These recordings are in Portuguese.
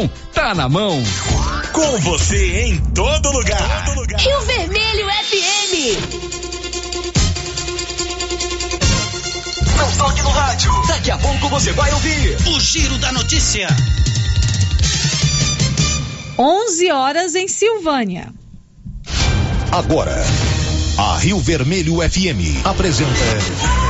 bom tá na mão. Com você em todo lugar. Todo lugar. Rio Vermelho FM. Não toque no rádio. Daqui a pouco você vai ouvir o Giro da Notícia. 11 horas em Silvânia. Agora, a Rio Vermelho FM apresenta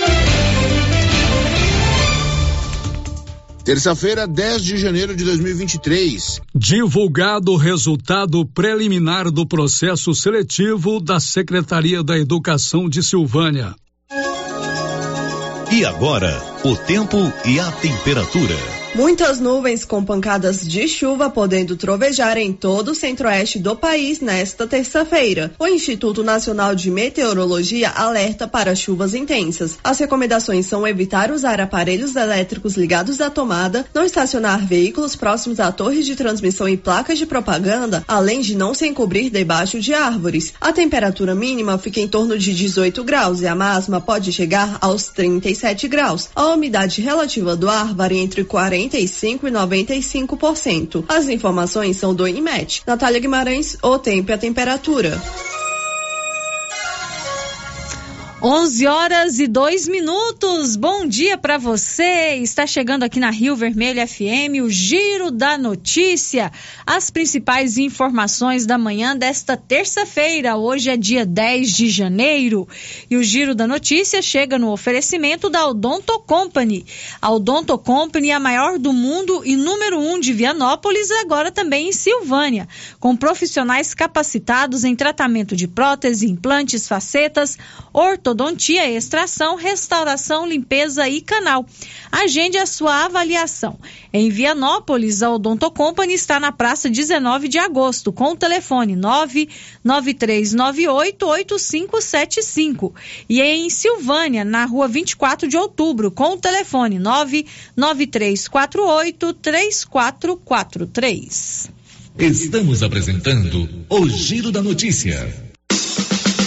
Terça-feira, 10 de janeiro de 2023. Divulgado o resultado preliminar do processo seletivo da Secretaria da Educação de Silvânia. E agora, o tempo e a temperatura. Muitas nuvens com pancadas de chuva podendo trovejar em todo o centro-oeste do país nesta terça-feira. O Instituto Nacional de Meteorologia alerta para chuvas intensas. As recomendações são evitar usar aparelhos elétricos ligados à tomada, não estacionar veículos próximos a torres de transmissão e placas de propaganda, além de não se encobrir debaixo de árvores. A temperatura mínima fica em torno de 18 graus e a máxima pode chegar aos 37 graus. A umidade relativa do ar varia entre 40 45% e 95%. As informações são do IMET. Natália Guimarães, o tempo e a temperatura. 11 horas e 2 minutos. Bom dia para você. Está chegando aqui na Rio Vermelho FM o Giro da Notícia. As principais informações da manhã desta terça-feira. Hoje é dia 10 de janeiro. E o Giro da Notícia chega no oferecimento da Odonto Company. A Odonto Company é a maior do mundo e número um de Vianópolis, agora também em Silvânia. Com profissionais capacitados em tratamento de prótese, implantes, facetas, ortodontia ortodontia, extração, restauração, limpeza e canal. Agende a sua avaliação. Em Vianópolis, a Odonto Company está na praça 19 de agosto, com o telefone 993988575. E em Silvânia, na rua 24 de outubro, com o telefone 993483443. Estamos apresentando o Giro da Notícia.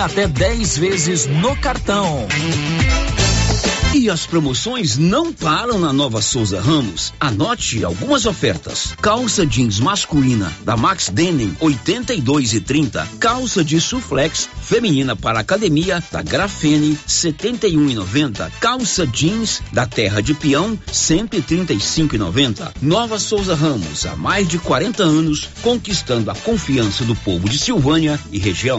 até 10 vezes no cartão. E as promoções não param na Nova Souza Ramos. Anote algumas ofertas. Calça jeans masculina da Max Denim 82 e 30. Calça de suflex feminina para academia da Grafene 71 e 90. Calça jeans da Terra de Peão 135 e 90. Nova Souza Ramos há mais de 40 anos conquistando a confiança do povo de Silvânia e região.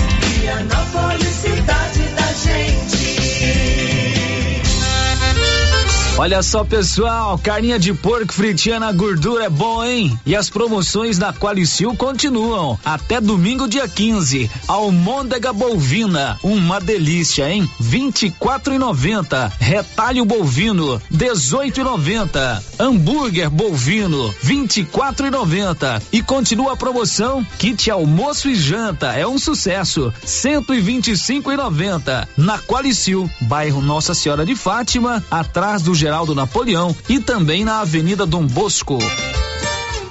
Vianópolis, cidade Olha só, pessoal, carninha de porco fritinha na gordura é bom, hein? E as promoções da Qualicil continuam até domingo, dia 15. Almôndega bovina, uma delícia, hein? 24,90. Retalho bovino, 18,90. Hambúrguer bovino, 24,90. E continua a promoção kit almoço e janta, é um sucesso, 125,90. Na Qualicil, bairro Nossa Senhora de Fátima, atrás do Geraldo Napoleão e também na Avenida Dom Bosco.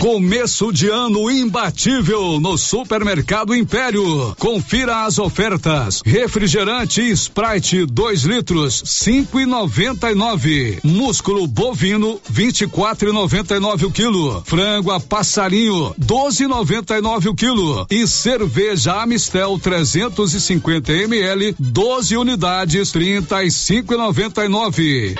Começo de ano imbatível no Supermercado Império. Confira as ofertas. Refrigerante Sprite 2 litros, 5,99. Músculo bovino, 24,99 o quilo. Frango a passarinho, 12,99 o quilo. E cerveja Amistel 350 ml, 12 unidades, 35,99.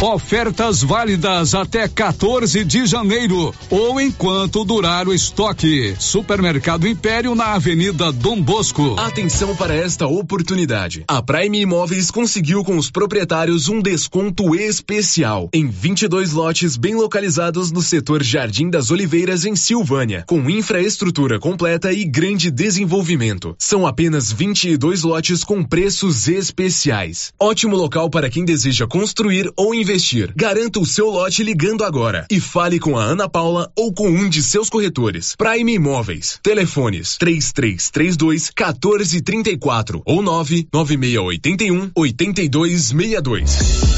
Ofertas válidas até 14 de janeiro ou enquanto durar o estoque. Supermercado Império na Avenida Dom Bosco. Atenção para esta oportunidade. A Prime Imóveis conseguiu com os proprietários um desconto especial em 22 lotes bem localizados no setor Jardim das Oliveiras em Silvânia, com infraestrutura completa e grande desenvolvimento. São apenas 22 lotes com preços especiais. Ótimo local para quem deseja construir ou investir investir. Garanta o seu lote ligando agora e fale com a Ana Paula ou com um de seus corretores. Prime Imóveis. Telefones 3332 1434 ou 99681 8262.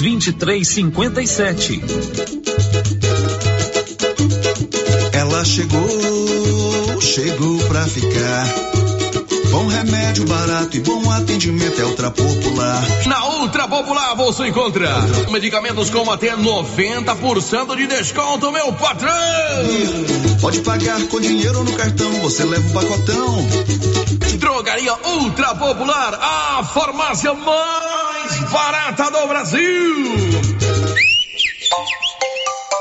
2357. Ela chegou chegou pra ficar. Bom remédio barato e bom atendimento é Ultra Popular. Na Ultra Popular você encontra medicamentos com até 90% de desconto, meu patrão! Pode pagar com dinheiro no cartão, você leva um pacotão. Drogaria Ultra Popular, a farmácia mais barata do Brasil.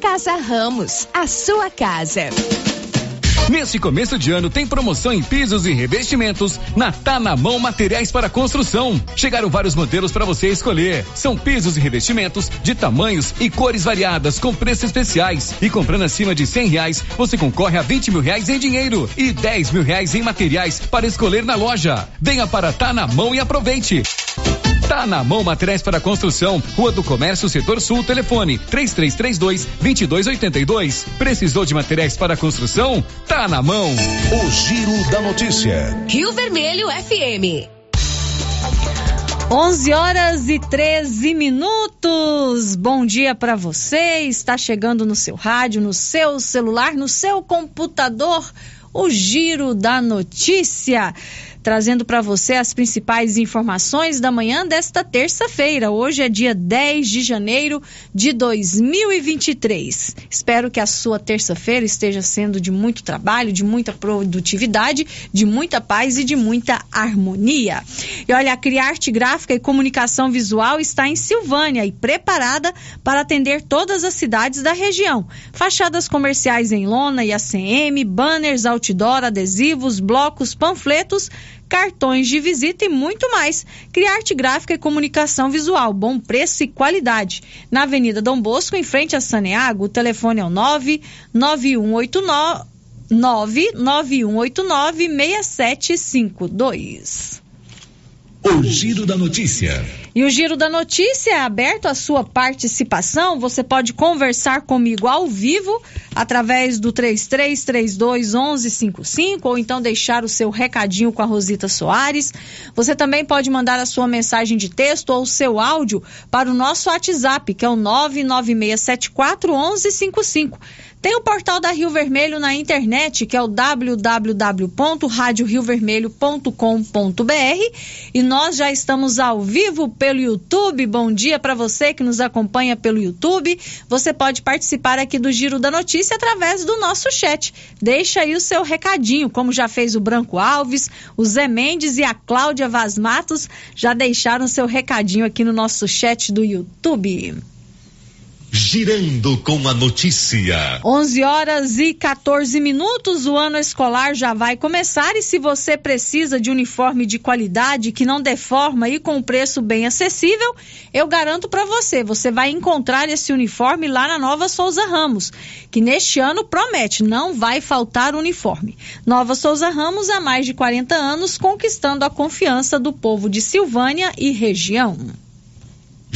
Casa Ramos, a sua casa. Neste começo de ano tem promoção em pisos e revestimentos na Tá na Mão Materiais para Construção. Chegaram vários modelos para você escolher. São pisos e revestimentos de tamanhos e cores variadas com preços especiais. E comprando acima de cem reais, você concorre a 20 mil reais em dinheiro e 10 mil reais em materiais para escolher na loja. Venha para Tá na Mão e aproveite. Tá na mão materiais para construção, Rua do Comércio, Setor Sul, telefone 3332 2282. Precisou de materiais para construção? Tá na mão. O Giro da Notícia. Rio Vermelho FM. 11 horas e 13 minutos. Bom dia para você. Está chegando no seu rádio, no seu celular, no seu computador. O Giro da Notícia trazendo para você as principais informações da manhã desta terça-feira. Hoje é dia 10 de janeiro de 2023. Espero que a sua terça-feira esteja sendo de muito trabalho, de muita produtividade, de muita paz e de muita harmonia. E olha, a Criarte Gráfica e Comunicação Visual está em Silvânia e preparada para atender todas as cidades da região. Fachadas comerciais em lona e ACM, banners, outdoor, adesivos, blocos, panfletos cartões de visita e muito mais. Criarte gráfica e comunicação visual, bom preço e qualidade. Na Avenida Dom Bosco, em frente a Saneago, o telefone é o 99189 99189 6752. O Giro da Notícia. E o Giro da Notícia é aberto à sua participação. Você pode conversar comigo ao vivo através do 3332 1155 ou então deixar o seu recadinho com a Rosita Soares. Você também pode mandar a sua mensagem de texto ou o seu áudio para o nosso WhatsApp, que é o 99674 1155. Tem o portal da Rio Vermelho na internet, que é o www.radioriovermelho.com.br e nós já estamos ao vivo pelo YouTube. Bom dia para você que nos acompanha pelo YouTube. Você pode participar aqui do Giro da Notícia através do nosso chat. Deixa aí o seu recadinho, como já fez o Branco Alves, o Zé Mendes e a Cláudia Vaz Matos, já deixaram seu recadinho aqui no nosso chat do YouTube. Girando com a notícia. 11 horas e 14 minutos. O ano escolar já vai começar e se você precisa de uniforme de qualidade que não deforma e com preço bem acessível, eu garanto para você, você vai encontrar esse uniforme lá na Nova Souza Ramos, que neste ano promete, não vai faltar uniforme. Nova Souza Ramos há mais de 40 anos conquistando a confiança do povo de Silvânia e região.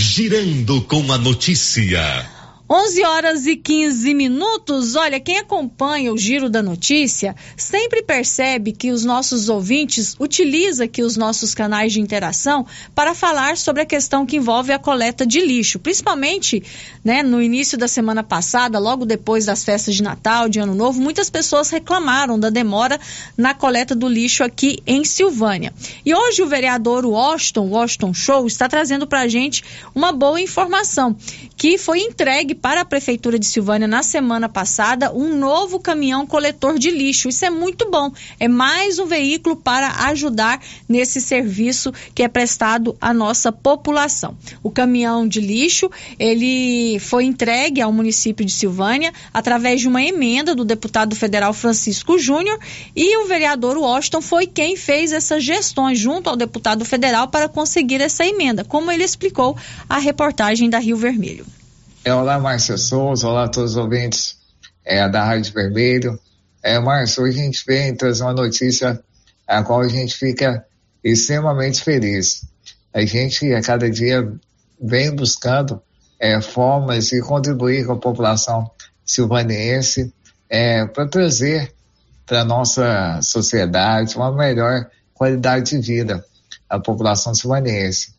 Girando com a notícia. 11 horas e 15 minutos. Olha, quem acompanha o Giro da Notícia sempre percebe que os nossos ouvintes utilizam aqui os nossos canais de interação para falar sobre a questão que envolve a coleta de lixo, principalmente, né, no início da semana passada, logo depois das festas de Natal, de Ano Novo, muitas pessoas reclamaram da demora na coleta do lixo aqui em Silvânia. E hoje o vereador Washington, Washington Show, está trazendo para a gente uma boa informação que foi entregue para a Prefeitura de Silvânia na semana passada um novo caminhão coletor de lixo. Isso é muito bom. É mais um veículo para ajudar nesse serviço que é prestado à nossa população. O caminhão de lixo, ele foi entregue ao município de Silvânia através de uma emenda do deputado federal Francisco Júnior e o vereador Washington foi quem fez essas gestões junto ao deputado federal para conseguir essa emenda, como ele explicou a reportagem da Rio Vermelho. É, olá, Márcia Souza, olá a todos os ouvintes é, da Rádio Vermelho. É, Márcia, hoje a gente vem trazer uma notícia a qual a gente fica extremamente feliz. A gente, a cada dia, vem buscando é, formas de contribuir com a população silvanense é, para trazer para a nossa sociedade uma melhor qualidade de vida à população silvanense.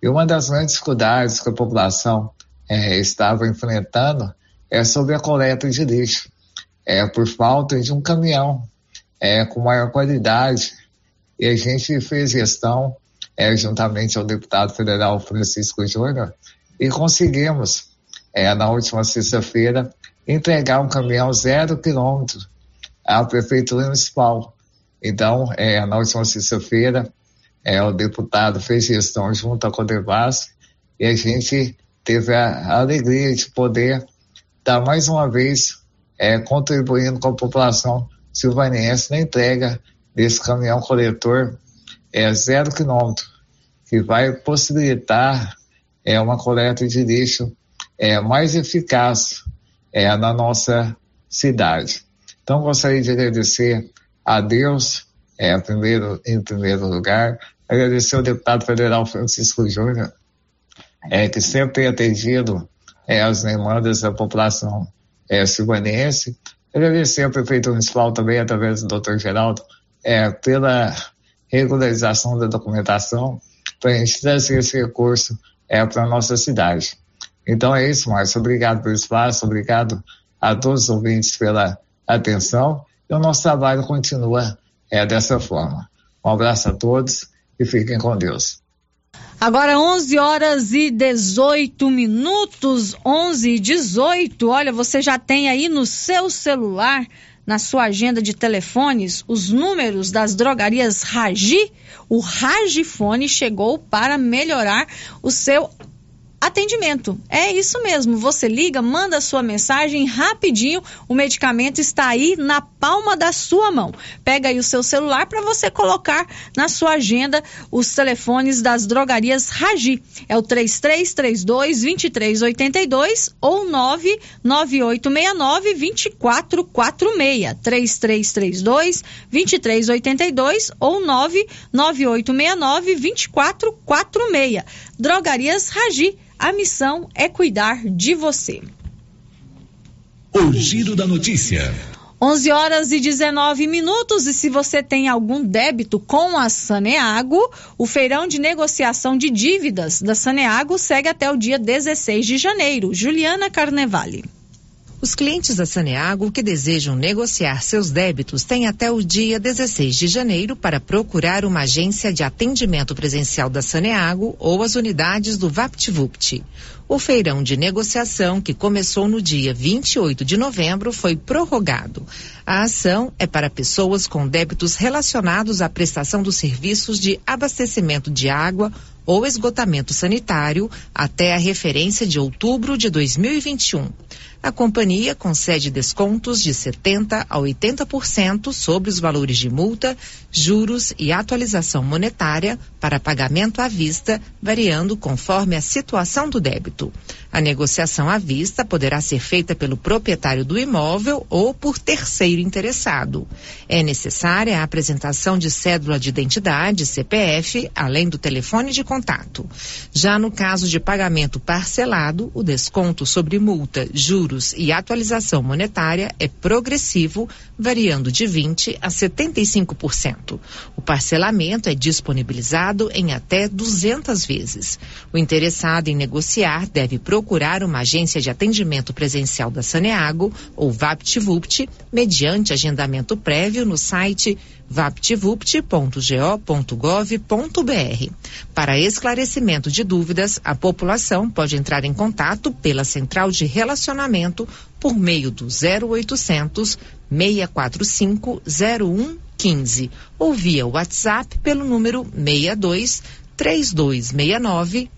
E uma das grandes dificuldades que a população é, estava enfrentando é sobre a coleta de lixo, é, por falta de um caminhão é, com maior qualidade. E a gente fez gestão, é, juntamente ao deputado federal Francisco Júnior, e conseguimos, é, na última sexta-feira, entregar um caminhão zero quilômetro à Prefeitura Municipal. Então, é, na última sexta-feira, é, o deputado fez gestão junto à Codevas e a gente teve a, alegria de poder estar mais uma vez é, contribuindo com a população silvanense na entrega desse caminhão coletor é, zero quilômetro, que vai possibilitar é, uma coleta de lixo é, mais eficaz é, na nossa cidade. Então, gostaria de agradecer a Deus, é, primeiro, em primeiro lugar, agradecer ao deputado federal Francisco Júnior, é, que sempre tem atendido é, as demandas da população é, silvanense. Agradecer ao prefeito municipal também, através do doutor Geraldo, é, pela regularização da documentação, para a gente trazer esse recurso é, para a nossa cidade. Então é isso, Márcio. Obrigado pelo espaço, obrigado a todos os ouvintes pela atenção. E o nosso trabalho continua é, dessa forma. Um abraço a todos e fiquem com Deus. Agora 11 horas e 18 minutos, 11 e 18. Olha, você já tem aí no seu celular, na sua agenda de telefones, os números das drogarias Ragi. O Ragifone chegou para melhorar o seu atendimento. É isso mesmo. Você liga, manda sua mensagem rapidinho. O medicamento está aí na palma da sua mão. Pega aí o seu celular para você colocar na sua agenda os telefones das drogarias Ragi. É o 3332 2382 ou 99869 2446. 3332 2382 ou 99869 2446. Drogarias Ragi a missão é cuidar de você. O Giro da Notícia. 11 horas e 19 minutos. E se você tem algum débito com a Saneago, o feirão de negociação de dívidas da Saneago segue até o dia 16 de janeiro. Juliana Carnevale. Os clientes da Saneago que desejam negociar seus débitos têm até o dia 16 de janeiro para procurar uma agência de atendimento presencial da Saneago ou as unidades do VaptVupt. O feirão de negociação, que começou no dia 28 de novembro, foi prorrogado. A ação é para pessoas com débitos relacionados à prestação dos serviços de abastecimento de água ou esgotamento sanitário até a referência de outubro de 2021. A companhia concede descontos de 70% a 80% sobre os valores de multa, juros e atualização monetária para pagamento à vista, variando conforme a situação do débito. A negociação à vista poderá ser feita pelo proprietário do imóvel ou por terceiro interessado. É necessária a apresentação de cédula de identidade, CPF, além do telefone de contato. Já no caso de pagamento parcelado, o desconto sobre multa, juros e atualização monetária é progressivo, variando de 20 a 75%. O parcelamento é disponibilizado em até 200 vezes. O interessado em negociar deve procurar uma agência de atendimento presencial da Saneago ou VaptVupt, mediante agendamento prévio no site vaptvupt.go.gov.br. Para esclarecimento de dúvidas, a população pode entrar em contato pela central de relacionamento por meio do 0800 645 0115 ou via WhatsApp pelo número 62 3269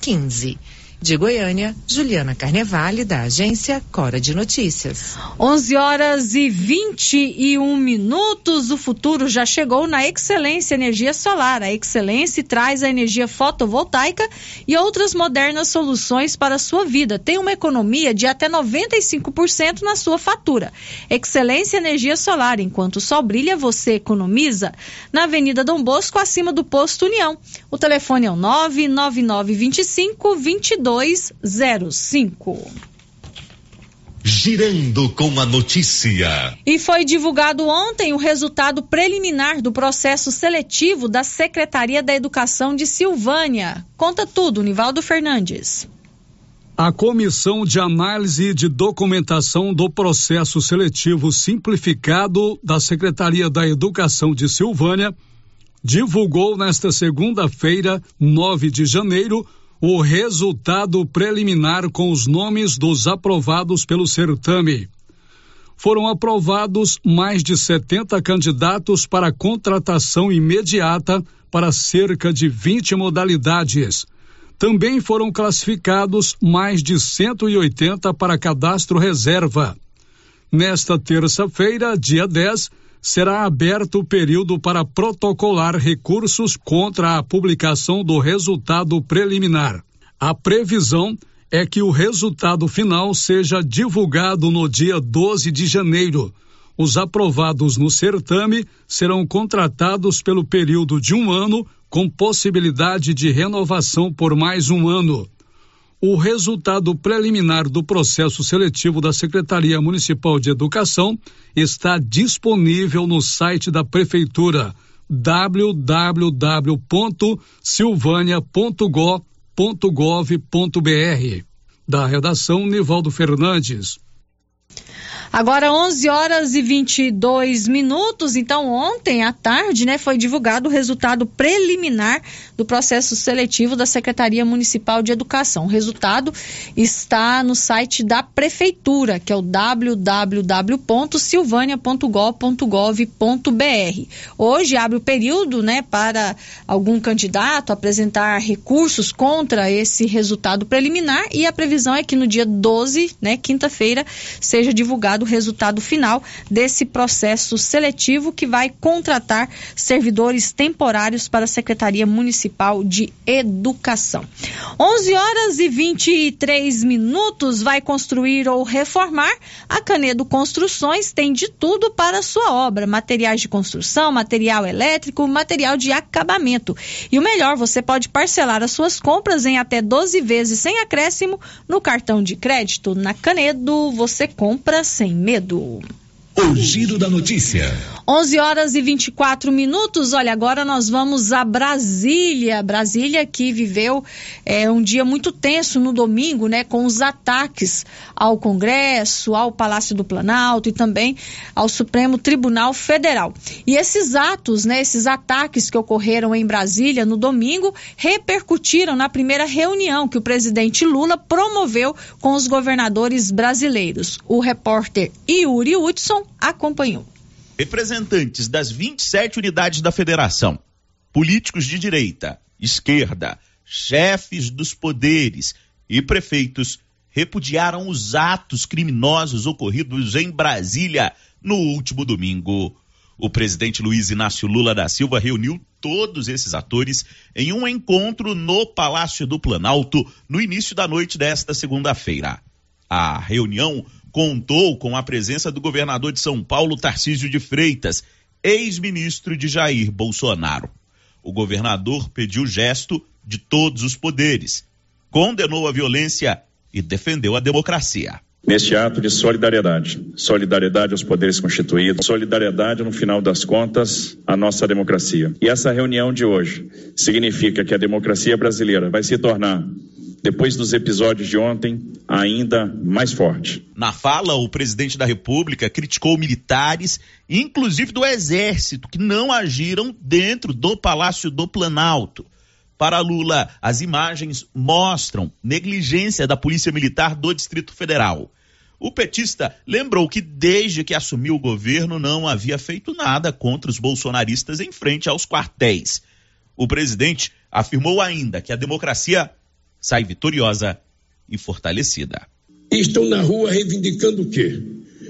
9115. De Goiânia, Juliana Carnevale, da agência Cora de Notícias. 11 horas e 21 minutos. O futuro já chegou na Excelência Energia Solar. A Excelência traz a energia fotovoltaica e outras modernas soluções para a sua vida. Tem uma economia de até 95% na sua fatura. Excelência Energia Solar. Enquanto o sol brilha, você economiza. Na Avenida Dom Bosco, acima do Posto União. O telefone é o 99925 22 2205. Girando com a notícia. E foi divulgado ontem o resultado preliminar do processo seletivo da Secretaria da Educação de Silvânia. Conta tudo, Nivaldo Fernandes. A Comissão de Análise de Documentação do Processo Seletivo Simplificado da Secretaria da Educação de Silvânia divulgou nesta segunda-feira, 9 de janeiro, o resultado preliminar com os nomes dos aprovados pelo certame. Foram aprovados mais de 70 candidatos para contratação imediata para cerca de 20 modalidades. Também foram classificados mais de 180 para cadastro reserva. Nesta terça-feira, dia 10, será aberto o período para protocolar recursos contra a publicação do resultado preliminar. A previsão é que o resultado final seja divulgado no dia 12 de janeiro. Os aprovados no certame serão contratados pelo período de um ano, com possibilidade de renovação por mais um ano. O resultado preliminar do processo seletivo da Secretaria Municipal de Educação está disponível no site da Prefeitura www.silvânia.gov.br. Da redação, Nivaldo Fernandes. Agora 11 horas e 22 minutos. Então, ontem à tarde, né, foi divulgado o resultado preliminar do processo seletivo da Secretaria Municipal de Educação. O resultado está no site da prefeitura, que é o www.silvania.gov.br. Hoje abre o período, né, para algum candidato apresentar recursos contra esse resultado preliminar e a previsão é que no dia 12, né, quinta-feira, seja divulgado o resultado final desse processo seletivo que vai contratar servidores temporários para a Secretaria Municipal de Educação. 11 horas e 23 minutos vai construir ou reformar. A Canedo Construções tem de tudo para sua obra: materiais de construção, material elétrico, material de acabamento. E o melhor, você pode parcelar as suas compras em até 12 vezes sem acréscimo no cartão de crédito. Na Canedo, você compra sem medo. O giro da notícia. 11 horas e 24 minutos. Olha, agora nós vamos a Brasília. Brasília que viveu é, um dia muito tenso no domingo, né? Com os ataques ao Congresso, ao Palácio do Planalto e também ao Supremo Tribunal Federal. E esses atos, né? Esses ataques que ocorreram em Brasília no domingo repercutiram na primeira reunião que o presidente Lula promoveu com os governadores brasileiros. O repórter Yuri Hudson acompanhou representantes das 27 unidades da federação, políticos de direita, esquerda, chefes dos poderes e prefeitos repudiaram os atos criminosos ocorridos em Brasília no último domingo. O presidente Luiz Inácio Lula da Silva reuniu todos esses atores em um encontro no Palácio do Planalto no início da noite desta segunda-feira. A reunião contou com a presença do governador de São Paulo, Tarcísio de Freitas, ex-ministro de Jair Bolsonaro. O governador pediu gesto de todos os poderes, condenou a violência e defendeu a democracia. Neste ato de solidariedade, solidariedade aos poderes constituídos, solidariedade, no final das contas, à nossa democracia. E essa reunião de hoje significa que a democracia brasileira vai se tornar depois dos episódios de ontem, ainda mais forte. Na fala, o presidente da República criticou militares, inclusive do Exército, que não agiram dentro do Palácio do Planalto. Para Lula, as imagens mostram negligência da Polícia Militar do Distrito Federal. O petista lembrou que desde que assumiu o governo não havia feito nada contra os bolsonaristas em frente aos quartéis. O presidente afirmou ainda que a democracia sai vitoriosa e fortalecida. Estão na rua reivindicando o quê?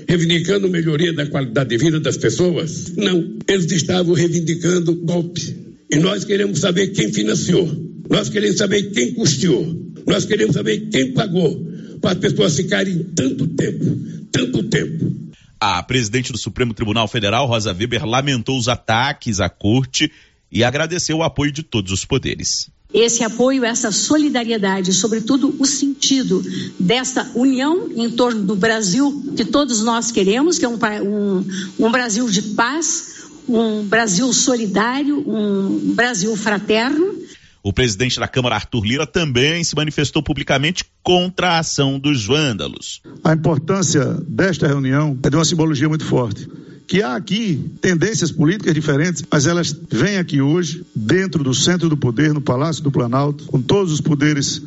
Reivindicando melhoria da qualidade de vida das pessoas? Não, eles estavam reivindicando golpe. E nós queremos saber quem financiou. Nós queremos saber quem custeou. Nós queremos saber quem pagou para as pessoas ficarem tanto tempo, tanto tempo. A presidente do Supremo Tribunal Federal, Rosa Weber, lamentou os ataques à corte e agradeceu o apoio de todos os poderes esse apoio, essa solidariedade, sobretudo o sentido dessa união em torno do Brasil que todos nós queremos, que é um, um, um Brasil de paz, um Brasil solidário, um Brasil fraterno. O presidente da Câmara, Arthur Lira, também se manifestou publicamente contra a ação dos vândalos. A importância desta reunião é de uma simbologia muito forte que há aqui tendências políticas diferentes, mas elas vêm aqui hoje, dentro do centro do poder, no Palácio do Planalto, com todos os poderes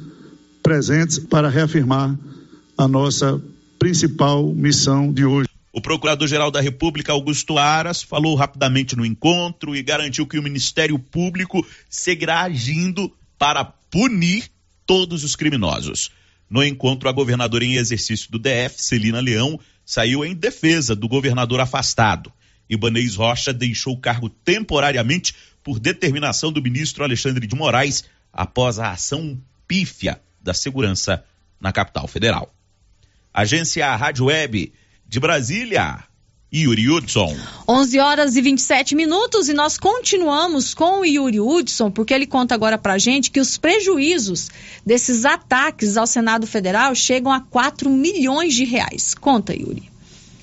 presentes, para reafirmar a nossa principal missão de hoje. O Procurador-Geral da República, Augusto Aras, falou rapidamente no encontro e garantiu que o Ministério Público seguirá agindo para punir todos os criminosos. No encontro, a governadora em exercício do DF, Celina Leão, saiu em defesa do governador afastado. Ibanez Rocha deixou o cargo temporariamente por determinação do ministro Alexandre de Moraes após a ação pífia da segurança na capital federal. Agência Rádio Web de Brasília, Yuri Hudson. 11 horas e 27 minutos e nós continuamos com o Yuri Hudson, porque ele conta agora pra gente que os prejuízos desses ataques ao Senado Federal chegam a 4 milhões de reais. Conta, Yuri.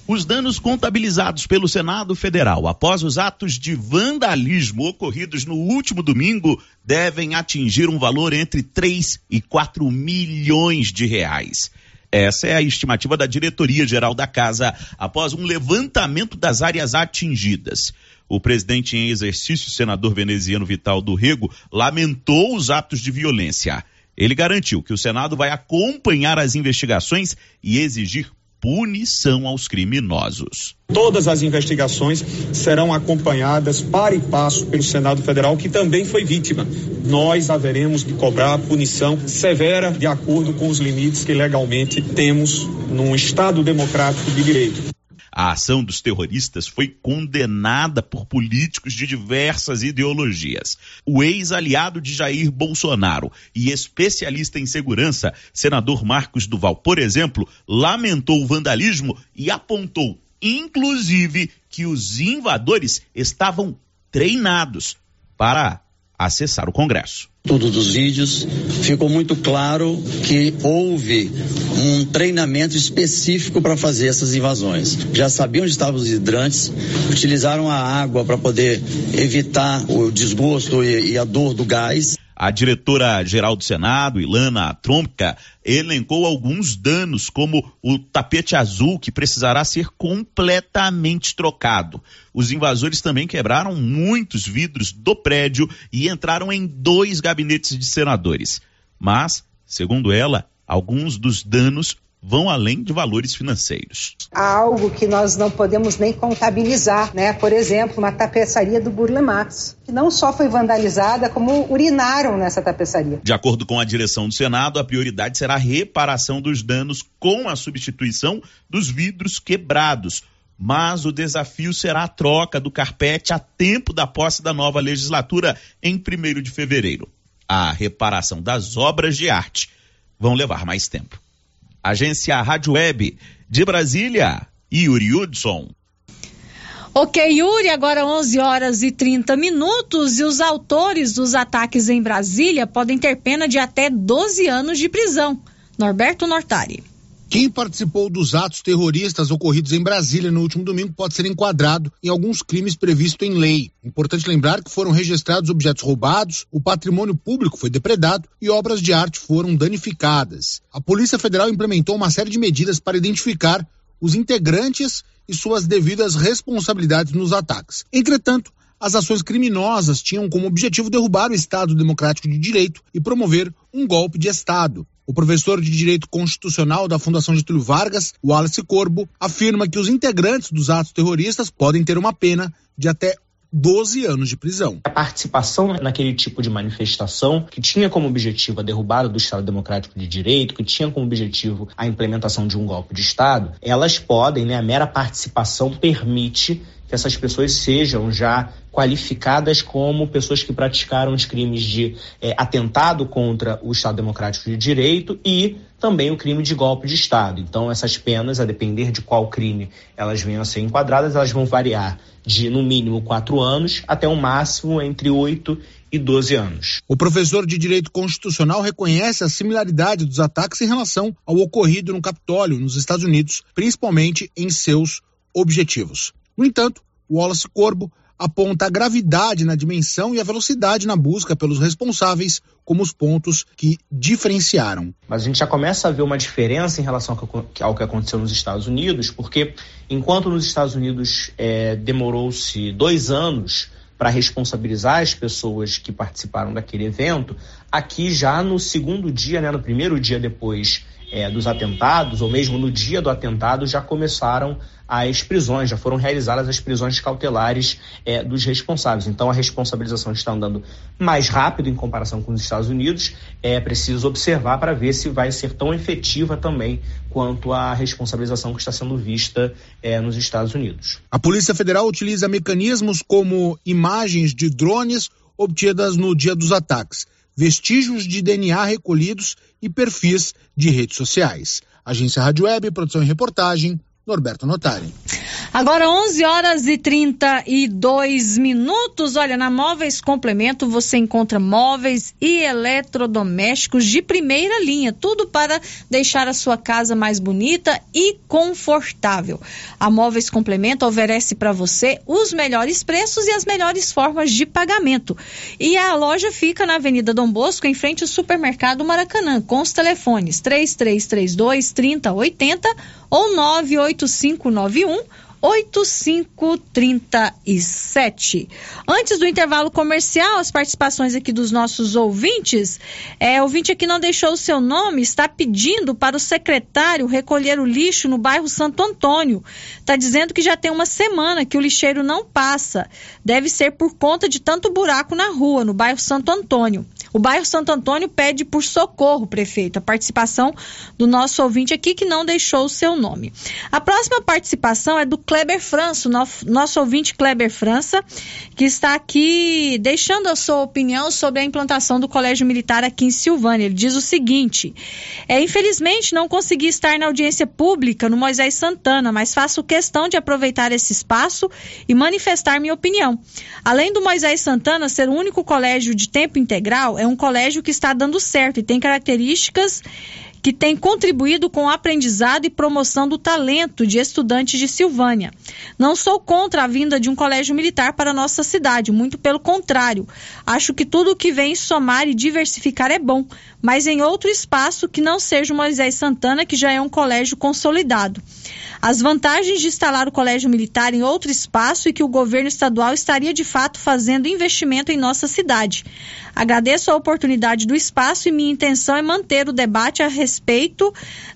Os danos contabilizados pelo Senado Federal após os atos de vandalismo ocorridos no último domingo devem atingir um valor entre 3 e 4 milhões de reais. Essa é a estimativa da diretoria geral da casa após um levantamento das áreas atingidas. O presidente em exercício, senador veneziano Vital do Rego, lamentou os atos de violência. Ele garantiu que o Senado vai acompanhar as investigações e exigir punição aos criminosos. Todas as investigações serão acompanhadas para e passo pelo Senado Federal, que também foi vítima. Nós haveremos de cobrar punição severa de acordo com os limites que legalmente temos num Estado democrático de direito. A ação dos terroristas foi condenada por políticos de diversas ideologias. O ex-aliado de Jair Bolsonaro e especialista em segurança, senador Marcos Duval, por exemplo, lamentou o vandalismo e apontou, inclusive, que os invadores estavam treinados para acessar o Congresso. Todos os vídeos ficou muito claro que houve um treinamento específico para fazer essas invasões. Já sabiam onde estavam os hidrantes, utilizaram a água para poder evitar o desgosto e, e a dor do gás. A diretora-geral do Senado, Ilana Tromka, elencou alguns danos, como o tapete azul, que precisará ser completamente trocado. Os invasores também quebraram muitos vidros do prédio e entraram em dois gabinetes de senadores. Mas, segundo ela, alguns dos danos vão além de valores financeiros. Há algo que nós não podemos nem contabilizar, né? Por exemplo, uma tapeçaria do Burle Marx, que não só foi vandalizada, como urinaram nessa tapeçaria. De acordo com a direção do Senado, a prioridade será a reparação dos danos com a substituição dos vidros quebrados. Mas o desafio será a troca do carpete a tempo da posse da nova legislatura em 1 de fevereiro. A reparação das obras de arte vão levar mais tempo. Agência Rádio Web de Brasília, Yuri Hudson. Ok, Yuri, agora 11 horas e 30 minutos e os autores dos ataques em Brasília podem ter pena de até 12 anos de prisão. Norberto Nortari. Quem participou dos atos terroristas ocorridos em Brasília no último domingo pode ser enquadrado em alguns crimes previstos em lei. Importante lembrar que foram registrados objetos roubados, o patrimônio público foi depredado e obras de arte foram danificadas. A Polícia Federal implementou uma série de medidas para identificar os integrantes e suas devidas responsabilidades nos ataques. Entretanto, as ações criminosas tinham como objetivo derrubar o Estado Democrático de Direito e promover um golpe de Estado. O professor de Direito Constitucional da Fundação Getúlio Vargas, Wallace Corbo, afirma que os integrantes dos atos terroristas podem ter uma pena de até 12 anos de prisão. A participação naquele tipo de manifestação que tinha como objetivo a derrubada do Estado Democrático de Direito, que tinha como objetivo a implementação de um golpe de Estado, elas podem, né, a mera participação permite que essas pessoas sejam já qualificadas como pessoas que praticaram os crimes de é, atentado contra o Estado Democrático de Direito e também o crime de golpe de Estado. Então, essas penas, a depender de qual crime elas venham a ser enquadradas, elas vão variar de, no mínimo, quatro anos até um máximo entre oito e 12 anos. O professor de Direito Constitucional reconhece a similaridade dos ataques em relação ao ocorrido no Capitólio, nos Estados Unidos, principalmente em seus objetivos. No entanto, Wallace Corbo aponta a gravidade na dimensão e a velocidade na busca pelos responsáveis como os pontos que diferenciaram. Mas a gente já começa a ver uma diferença em relação ao que aconteceu nos Estados Unidos, porque enquanto nos Estados Unidos é, demorou-se dois anos para responsabilizar as pessoas que participaram daquele evento, aqui já no segundo dia, né, no primeiro dia depois é, dos atentados, ou mesmo no dia do atentado, já começaram as prisões, já foram realizadas as prisões cautelares é, dos responsáveis. Então a responsabilização está andando mais rápido em comparação com os Estados Unidos. É preciso observar para ver se vai ser tão efetiva também quanto a responsabilização que está sendo vista é, nos Estados Unidos. A Polícia Federal utiliza mecanismos como imagens de drones obtidas no dia dos ataques, vestígios de DNA recolhidos e perfis de redes sociais. Agência Rádio Web, produção e reportagem, Norberto Notari. Agora 11 horas e 32 minutos. Olha, na Móveis Complemento você encontra móveis e eletrodomésticos de primeira linha, tudo para deixar a sua casa mais bonita e confortável. A Móveis Complemento oferece para você os melhores preços e as melhores formas de pagamento. E a loja fica na Avenida Dom Bosco, em frente ao Supermercado Maracanã, com os telefones 3332 3080 ou 98591 8537. Antes do intervalo comercial, as participações aqui dos nossos ouvintes. É, ouvinte aqui não deixou o seu nome, está pedindo para o secretário recolher o lixo no bairro Santo Antônio. Está dizendo que já tem uma semana que o lixeiro não passa. Deve ser por conta de tanto buraco na rua, no bairro Santo Antônio. O bairro Santo Antônio pede por socorro, prefeito, a participação do nosso ouvinte aqui que não deixou o seu nome. A próxima participação é do Kleber França, nosso, ouvinte Kleber França, que está aqui deixando a sua opinião sobre a implantação do Colégio Militar aqui em Silvânia. Ele diz o seguinte: é, infelizmente não consegui estar na audiência pública no Moisés Santana, mas faço questão de aproveitar esse espaço e manifestar minha opinião. Além do Moisés Santana ser o único colégio de tempo integral, é um colégio que está dando certo e tem características que tem contribuído com o aprendizado e promoção do talento de estudantes de Silvânia. Não sou contra a vinda de um colégio militar para a nossa cidade, muito pelo contrário. Acho que tudo que vem somar e diversificar é bom, mas em outro espaço que não seja o Moisés Santana, que já é um colégio consolidado. As vantagens de instalar o colégio militar em outro espaço e que o governo estadual estaria de fato fazendo investimento em nossa cidade. Agradeço a oportunidade do espaço e minha intenção é manter o debate a respeito,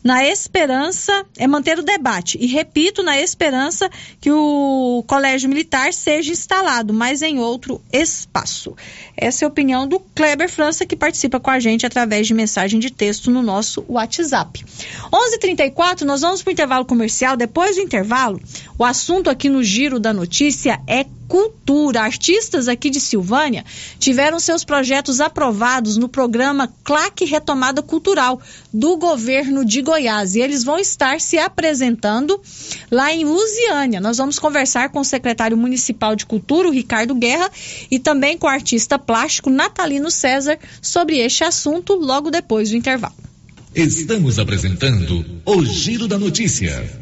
na esperança, é manter o debate. E repito, na esperança que o Colégio Militar seja instalado, mas em outro espaço. Essa é a opinião do Kleber França, que participa com a gente através de mensagem de texto no nosso WhatsApp. 11:34 h 34 nós vamos para o intervalo comercial. Depois do intervalo, o assunto aqui no Giro da Notícia é cultura. Artistas aqui de Silvânia tiveram seus projetos aprovados no programa Claque Retomada Cultural do governo de Goiás. E eles vão estar se apresentando lá em Lusiânia. Nós vamos conversar com o secretário municipal de cultura, o Ricardo Guerra, e também com o artista plástico Natalino César sobre este assunto logo depois do intervalo. Estamos apresentando o Giro da Notícia.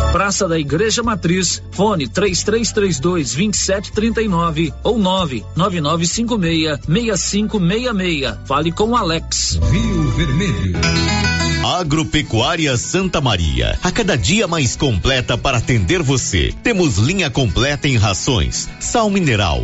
Praça da Igreja Matriz, fone 3332 2739 ou 99956 6566. Fale com Alex. Rio Vermelho. Agropecuária Santa Maria, a cada dia mais completa para atender você. Temos linha completa em rações, sal mineral,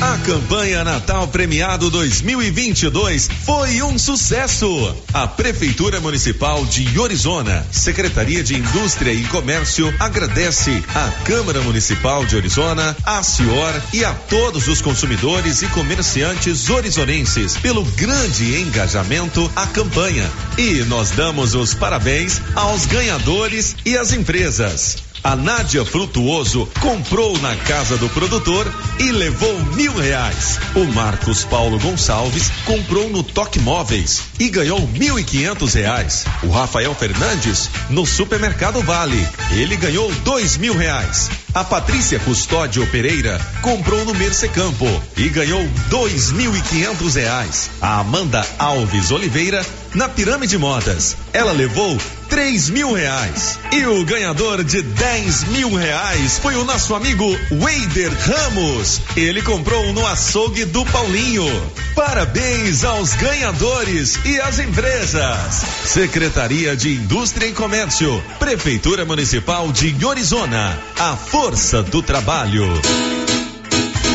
A campanha Natal Premiado 2022 foi um sucesso. A Prefeitura Municipal de Orizona, Secretaria de Indústria e Comércio agradece à Câmara Municipal de Orizona, à Cior e a todos os consumidores e comerciantes orizonenses pelo grande engajamento à campanha. E nós damos os parabéns aos ganhadores e às empresas. A Nádia Frutuoso comprou na casa do produtor e levou mil reais. O Marcos Paulo Gonçalves comprou no Toque Móveis e ganhou mil e quinhentos reais. O Rafael Fernandes no Supermercado Vale. Ele ganhou dois mil reais. A Patrícia Custódio Pereira comprou no Mercecampo e ganhou dois mil e quinhentos reais. A Amanda Alves Oliveira na Pirâmide Modas. Ela levou três mil reais. E o ganhador de dez mil reais foi o nosso amigo Weider Ramos. Ele comprou no açougue do Paulinho. Parabéns aos ganhadores e às empresas. Secretaria de Indústria e Comércio, Prefeitura Municipal de Orizona. A força do trabalho.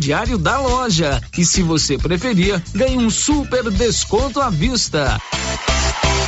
crediário da loja. E se você preferir, ganhe um super desconto à vista.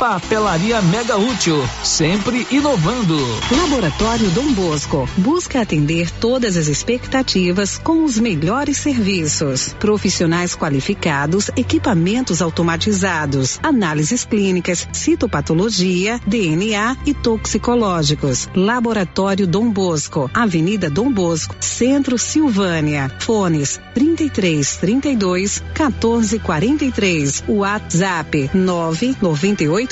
Papelaria Mega Útil, sempre inovando. Laboratório Dom Bosco busca atender todas as expectativas com os melhores serviços. Profissionais qualificados, equipamentos automatizados, análises clínicas, citopatologia, DNA e toxicológicos. Laboratório Dom Bosco, Avenida Dom Bosco, Centro Silvânia. Fones 33 32 14 43. WhatsApp 998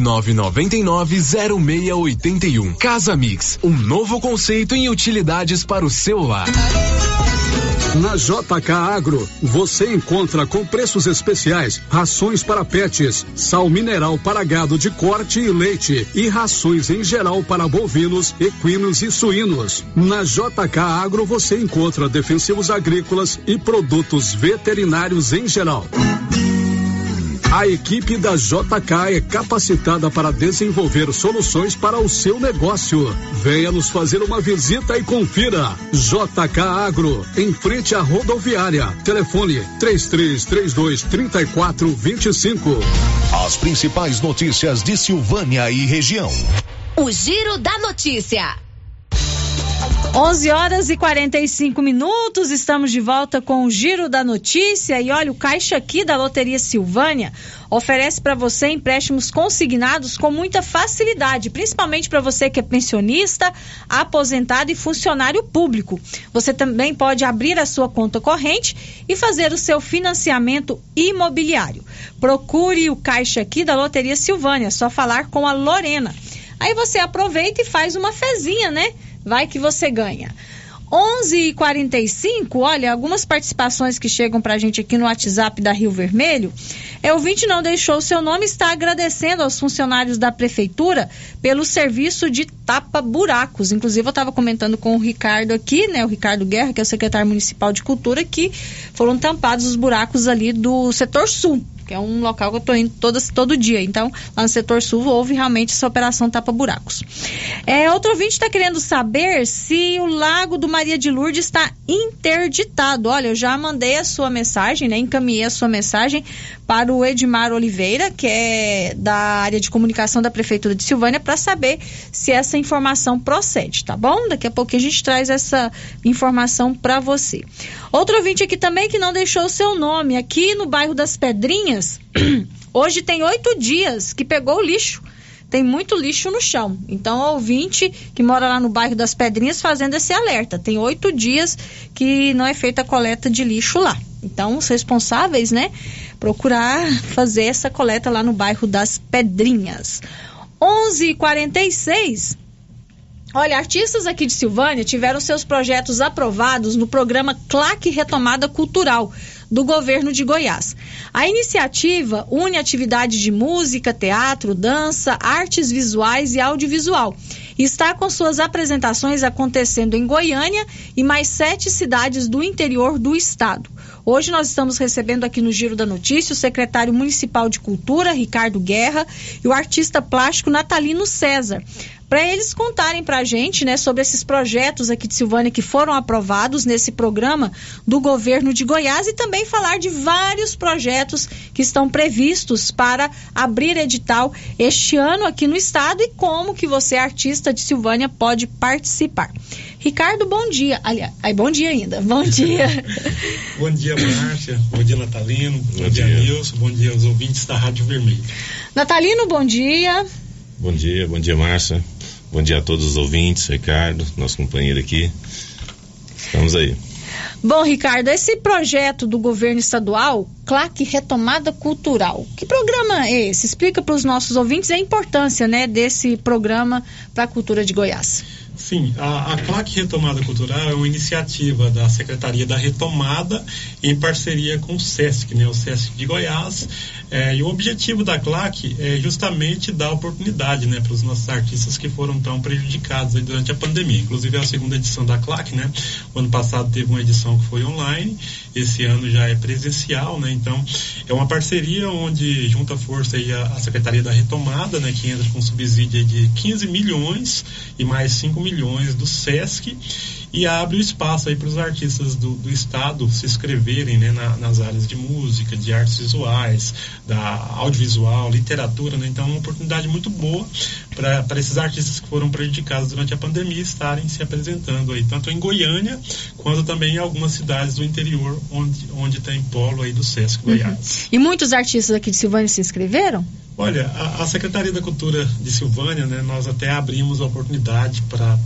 999990681. Casa Mix, um novo conceito em utilidades para o celular. Na JK Agro, você encontra com preços especiais rações para pets, sal mineral para gado de corte e leite e rações em geral para bovinos, equinos e suínos. Na JK Agro você encontra defensivos agrícolas e produtos veterinários em geral. A equipe da JK é capacitada para desenvolver soluções para o seu negócio. Venha nos fazer uma visita e confira. JK Agro, em frente à rodoviária. Telefone 3332 3425. As principais notícias de Silvânia e região. O Giro da Notícia. 11 horas e 45 minutos, estamos de volta com o Giro da Notícia. E olha, o Caixa aqui da Loteria Silvânia oferece para você empréstimos consignados com muita facilidade, principalmente para você que é pensionista, aposentado e funcionário público. Você também pode abrir a sua conta corrente e fazer o seu financiamento imobiliário. Procure o Caixa aqui da Loteria Silvânia, só falar com a Lorena. Aí você aproveita e faz uma fezinha, né? Vai que você ganha. 11:45. Olha, algumas participações que chegam pra gente aqui no WhatsApp da Rio Vermelho. É o ouvinte não deixou o seu nome, está agradecendo aos funcionários da prefeitura pelo serviço de tapa-buracos. Inclusive, eu estava comentando com o Ricardo aqui, né? O Ricardo Guerra, que é o secretário municipal de cultura, que foram tampados os buracos ali do setor sul que é um local que eu estou indo todo, todo dia. Então, lá no setor sul houve realmente essa operação tapa-buracos. É, outro ouvinte está querendo saber se o lago do Maria de Lourdes está interditado. Olha, eu já mandei a sua mensagem, né? Encaminhei a sua mensagem para o Edmar Oliveira, que é da área de comunicação da Prefeitura de Silvânia, para saber se essa informação procede, tá bom? Daqui a pouco a gente traz essa informação para você. Outro ouvinte aqui também que não deixou o seu nome, aqui no bairro das Pedrinhas, hoje tem oito dias que pegou o lixo tem muito lixo no chão. Então, o ouvinte que mora lá no bairro das Pedrinhas fazendo esse alerta. Tem oito dias que não é feita a coleta de lixo lá. Então, os responsáveis, né, procurar fazer essa coleta lá no bairro das Pedrinhas. 11:46 Olha, artistas aqui de Silvânia tiveram seus projetos aprovados no programa Claque Retomada Cultural do governo de Goiás. A iniciativa une atividades de música, teatro, dança, artes visuais e audiovisual. Está com suas apresentações acontecendo em Goiânia e mais sete cidades do interior do estado. Hoje nós estamos recebendo aqui no Giro da Notícia o secretário municipal de Cultura, Ricardo Guerra, e o artista plástico Natalino César para eles contarem para a gente né, sobre esses projetos aqui de Silvânia que foram aprovados nesse programa do governo de Goiás e também falar de vários projetos que estão previstos para abrir edital este ano aqui no estado e como que você, artista de Silvânia, pode participar. Ricardo, bom dia. Aliás, bom dia ainda. Bom dia. bom dia, Márcia. Bom dia, Natalino. Bom, bom dia, Nilson. Bom dia aos ouvintes da Rádio Vermelho. Natalino, bom dia. Bom dia, bom dia, Márcia. Bom dia a todos os ouvintes, Ricardo, nosso companheiro aqui. Estamos aí. Bom, Ricardo, esse projeto do governo estadual, CLAC Retomada Cultural, que programa é esse? Explica para os nossos ouvintes a importância né, desse programa para a cultura de Goiás. Sim, a, a CLAC Retomada Cultural é uma iniciativa da Secretaria da Retomada em parceria com o SESC, né, o SESC de Goiás, É, e o objetivo da CLAC é justamente dar oportunidade né, para os nossos artistas que foram tão prejudicados durante a pandemia. Inclusive é a segunda edição da CLAC, né? O ano passado teve uma edição que foi online, esse ano já é presencial, né? Então é uma parceria onde junta força aí a, a Secretaria da Retomada, né? Que entra com subsídio de 15 milhões e mais 5 milhões do SESC e abre o espaço aí para os artistas do, do, estado se inscreverem né, na, nas áreas de música, de artes visuais, da audiovisual, literatura, né? Então é uma oportunidade muito boa para esses artistas que foram prejudicados durante a pandemia estarem se apresentando aí, tanto em Goiânia quanto também em algumas cidades do interior onde, onde tem polo aí do Sesc Goiás. Uhum. E muitos artistas aqui de Silvânia se inscreveram? Olha, a, a Secretaria da Cultura de Silvânia, né, nós até abrimos a oportunidade para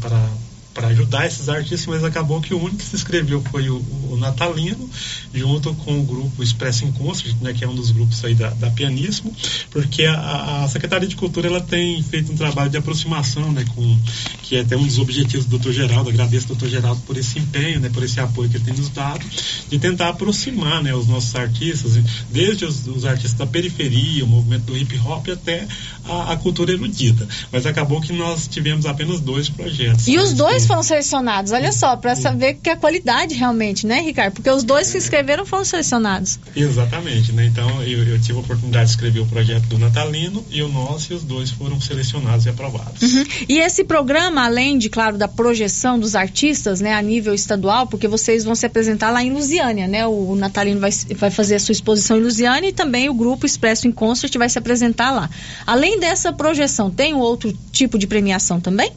para ajudar esses artistas, mas acabou que o único que se inscreveu foi o, o Natalino, junto com o grupo Express in Concert, né, que é um dos grupos aí da, da Pianíssimo, porque a, a, Secretaria de Cultura ela tem feito um trabalho de aproximação, né, com, que é até um dos objetivos do Dr. Geraldo, agradeço ao Dr. Geraldo por esse empenho, né, por esse apoio que ele tem nos dado, de tentar aproximar né, os nossos artistas, desde os, os artistas da periferia, o movimento do hip hop até a, a cultura erudita. Mas acabou que nós tivemos apenas dois projetos. E os dois foram selecionados, olha só, para saber que a qualidade realmente, né, Ricardo? Porque os dois que se inscreveram foram selecionados. Exatamente, né? Então eu, eu, tive a oportunidade de escrever o projeto do Natalino e o nosso, e os dois foram selecionados e aprovados. Uhum. E esse programa, além de, claro, da projeção dos artistas, né, a nível estadual, porque vocês vão se apresentar lá em Lusiânia, né? O, o Natalino vai, vai fazer a sua exposição em Lusiânia e também o grupo Expresso em Concert vai se apresentar lá. Além dessa projeção, tem um outro tipo de premiação também?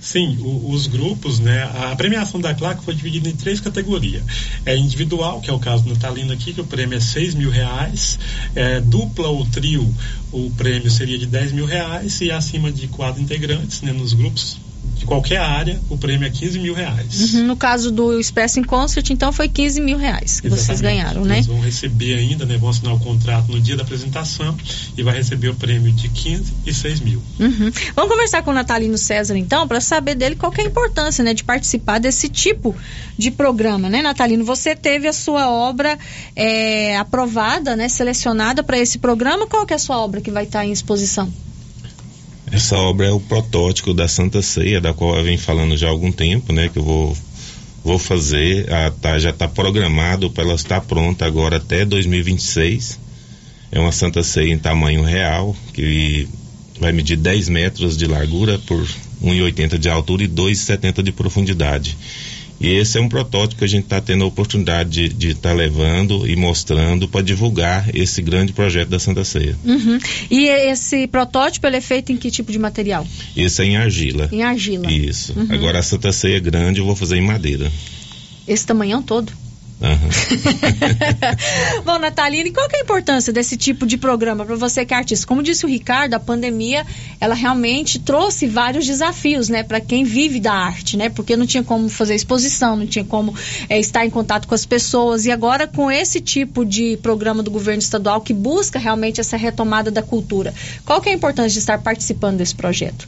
Sim, o, os grupos né? A premiação da CLAC foi dividida em três categorias. É individual, que é o caso do Natalino aqui, que o prêmio é 6 mil reais. É, dupla ou trio, o prêmio seria de 10 mil reais. E acima de quatro integrantes, né? Nos grupos, de qualquer área, o prêmio é 15 mil reais. Uhum, no caso do Express in Concert, então foi 15 mil reais que Exatamente. vocês ganharam, né? Eles vão receber ainda, né? Vão assinar o contrato no dia da apresentação e vai receber o prêmio de 15 e 6 mil. Uhum. Vamos conversar com o Natalino César, então, para saber dele qual é a importância, né? De participar desse tipo de programa, né, Natalino? Você teve a sua obra é, aprovada, né? Selecionada para esse programa. Qual que é a sua obra que vai estar em exposição? Essa obra é o protótipo da Santa Ceia, da qual eu venho falando já há algum tempo, né? Que eu vou, vou fazer. A, tá, já está programado para ela estar pronta agora até 2026. É uma Santa Ceia em tamanho real, que vai medir 10 metros de largura por 1,80 de altura e 2,70 de profundidade. E esse é um protótipo que a gente está tendo a oportunidade de estar tá levando e mostrando para divulgar esse grande projeto da Santa Ceia. Uhum. E esse protótipo ele é feito em que tipo de material? Esse é em argila. Em argila. Isso. Uhum. Agora a Santa Ceia grande eu vou fazer em madeira. Esse tamanhão todo? Uhum. Bom, Nataline, qual é a importância desse tipo de programa para você que é artista? Como disse o Ricardo, a pandemia ela realmente trouxe vários desafios, né, para quem vive da arte, né? Porque não tinha como fazer exposição, não tinha como é, estar em contato com as pessoas e agora com esse tipo de programa do governo estadual que busca realmente essa retomada da cultura, qual é a importância de estar participando desse projeto?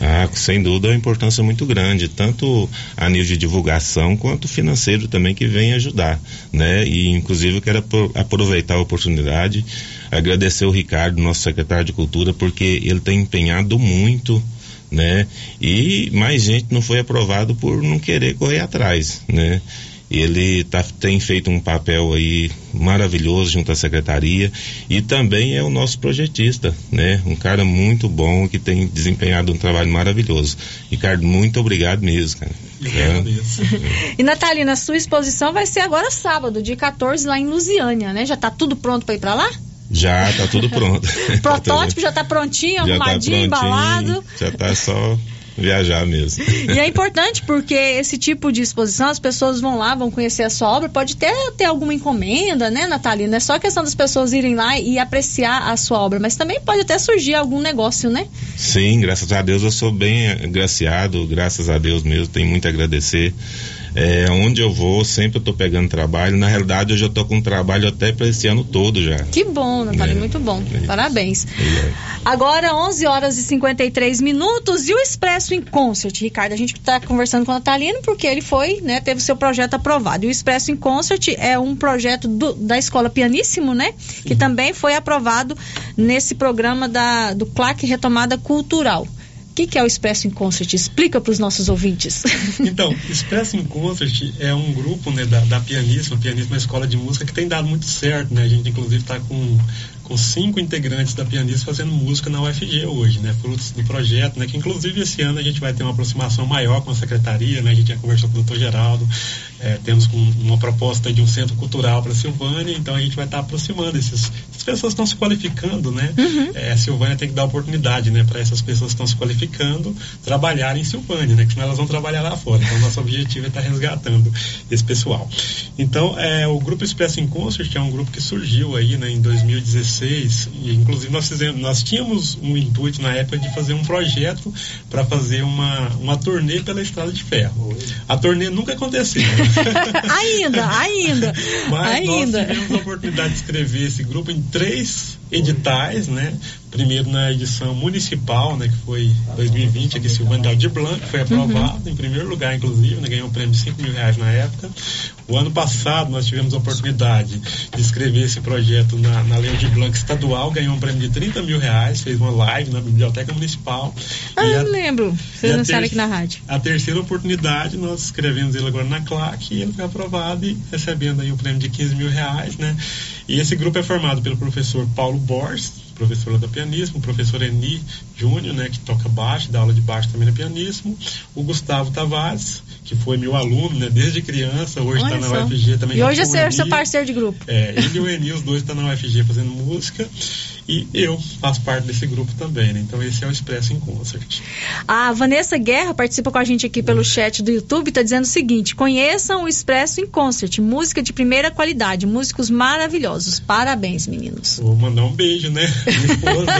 Ah, sem dúvida é uma importância muito grande, tanto a nível de divulgação quanto financeiro também que vem ajudar, né? E inclusive eu quero aproveitar a oportunidade, agradecer o Ricardo, nosso secretário de Cultura, porque ele tem empenhado muito, né? E mais gente não foi aprovado por não querer correr atrás, né? Ele tá, tem feito um papel aí maravilhoso junto à secretaria e também é o nosso projetista, né? Um cara muito bom que tem desempenhado um trabalho maravilhoso. Ricardo, muito obrigado mesmo, cara. É. e Natalina, a sua exposição vai ser agora sábado, dia 14, lá em Lusiânia, né? Já está tudo pronto para ir para lá? Já, tá tudo pronto. Protótipo já está prontinho, já tá arrumadinho, tá prontinho, embalado. Já está só viajar mesmo. E é importante porque esse tipo de exposição, as pessoas vão lá, vão conhecer a sua obra, pode até ter alguma encomenda, né, Natália? Não é só questão das pessoas irem lá e apreciar a sua obra, mas também pode até surgir algum negócio, né? Sim, graças a Deus eu sou bem agraciado, graças a Deus mesmo, tenho muito a agradecer. É, onde eu vou, sempre eu tô pegando trabalho. Na realidade, eu já tô com trabalho até para esse ano todo já. Que bom, Natália, É. muito bom. É. Parabéns. É. Agora, 11 horas e 53 minutos e o Expresso em Concert, Ricardo. A gente está conversando com o Natalino porque ele foi, né, teve o seu projeto aprovado. E o Expresso em Concert é um projeto do- da Escola Pianíssimo, né, que também foi aprovado nesse programa da, do CLAC Retomada Cultural. Que, que é o Expresso em Concert? Explica para os nossos ouvintes. Então, Expresso in Concert é um grupo né, da, da Pianíssima é uma escola de música que tem dado muito certo, né? A gente inclusive está com, com cinco integrantes da Pianíssima fazendo música na UFG hoje, né? Frutos do projeto, né? Que inclusive esse ano a gente vai ter uma aproximação maior com a secretaria, né? A gente já conversou com o doutor Geraldo, eh, temos com uma proposta de um centro cultural para Silvânia, então a gente vai estar aproximando esses, essas pessoas que estão se qualificando, né? Eh, a Silvânia tem que dar oportunidade, né? Para essas pessoas que estão se qualificando trabalharem em Silvânia, né? Que senão elas vão trabalhar lá fora. Então, nosso objetivo é estar resgatando esse pessoal. Então, é, o Grupo Expresso in Concert é um grupo que surgiu aí, né, em 2016. E, inclusive, nós, fizemos, nós tínhamos um intuito na época de fazer um projeto para fazer uma, uma turnê pela Estrada de Ferro. A turnê nunca aconteceu. ainda, ainda, Mas ainda. nós tivemos a oportunidade de escrever esse grupo em três editais, né? Primeiro na edição municipal, né? Que foi 2020, aqui Silvânia de Blanc, foi aprovado em primeiro lugar, inclusive, né? Ganhou um prêmio de 5 mil reais na época. O ano passado nós tivemos a oportunidade de escrever esse projeto na, na Lei de Blanc estadual, ganhou um prêmio de 30 mil reais, fez uma live na Biblioteca Municipal. Ah, E a- eu lembro. Vocês anunciaram aqui na rádio. A terceira oportunidade, nós escrevemos ele agora na CLAC e ele foi aprovado e recebendo aí o prêmio de 15 mil reais, né? E esse grupo é formado pelo professor Paulo Borges, professor lá da pianismo, o professor Eni Júnior, né, que toca baixo, dá aula de baixo também na pianismo, o Gustavo Tavares, que foi meu aluno, né, desde criança, hoje está na. UFG também. E hoje é seu Eni. parceiro de grupo. É, ele e o Eni, os dois estão na UFG fazendo música e eu faço parte desse grupo também, né? Então esse é o Expresso em Concert. A Vanessa Guerra participa com a gente aqui pelo chat do YouTube, está dizendo o seguinte: conheçam o Expresso em Concert, música de primeira qualidade, músicos maravilhosos. Parabéns, meninos. Vou mandar um beijo, né? Minha esposa.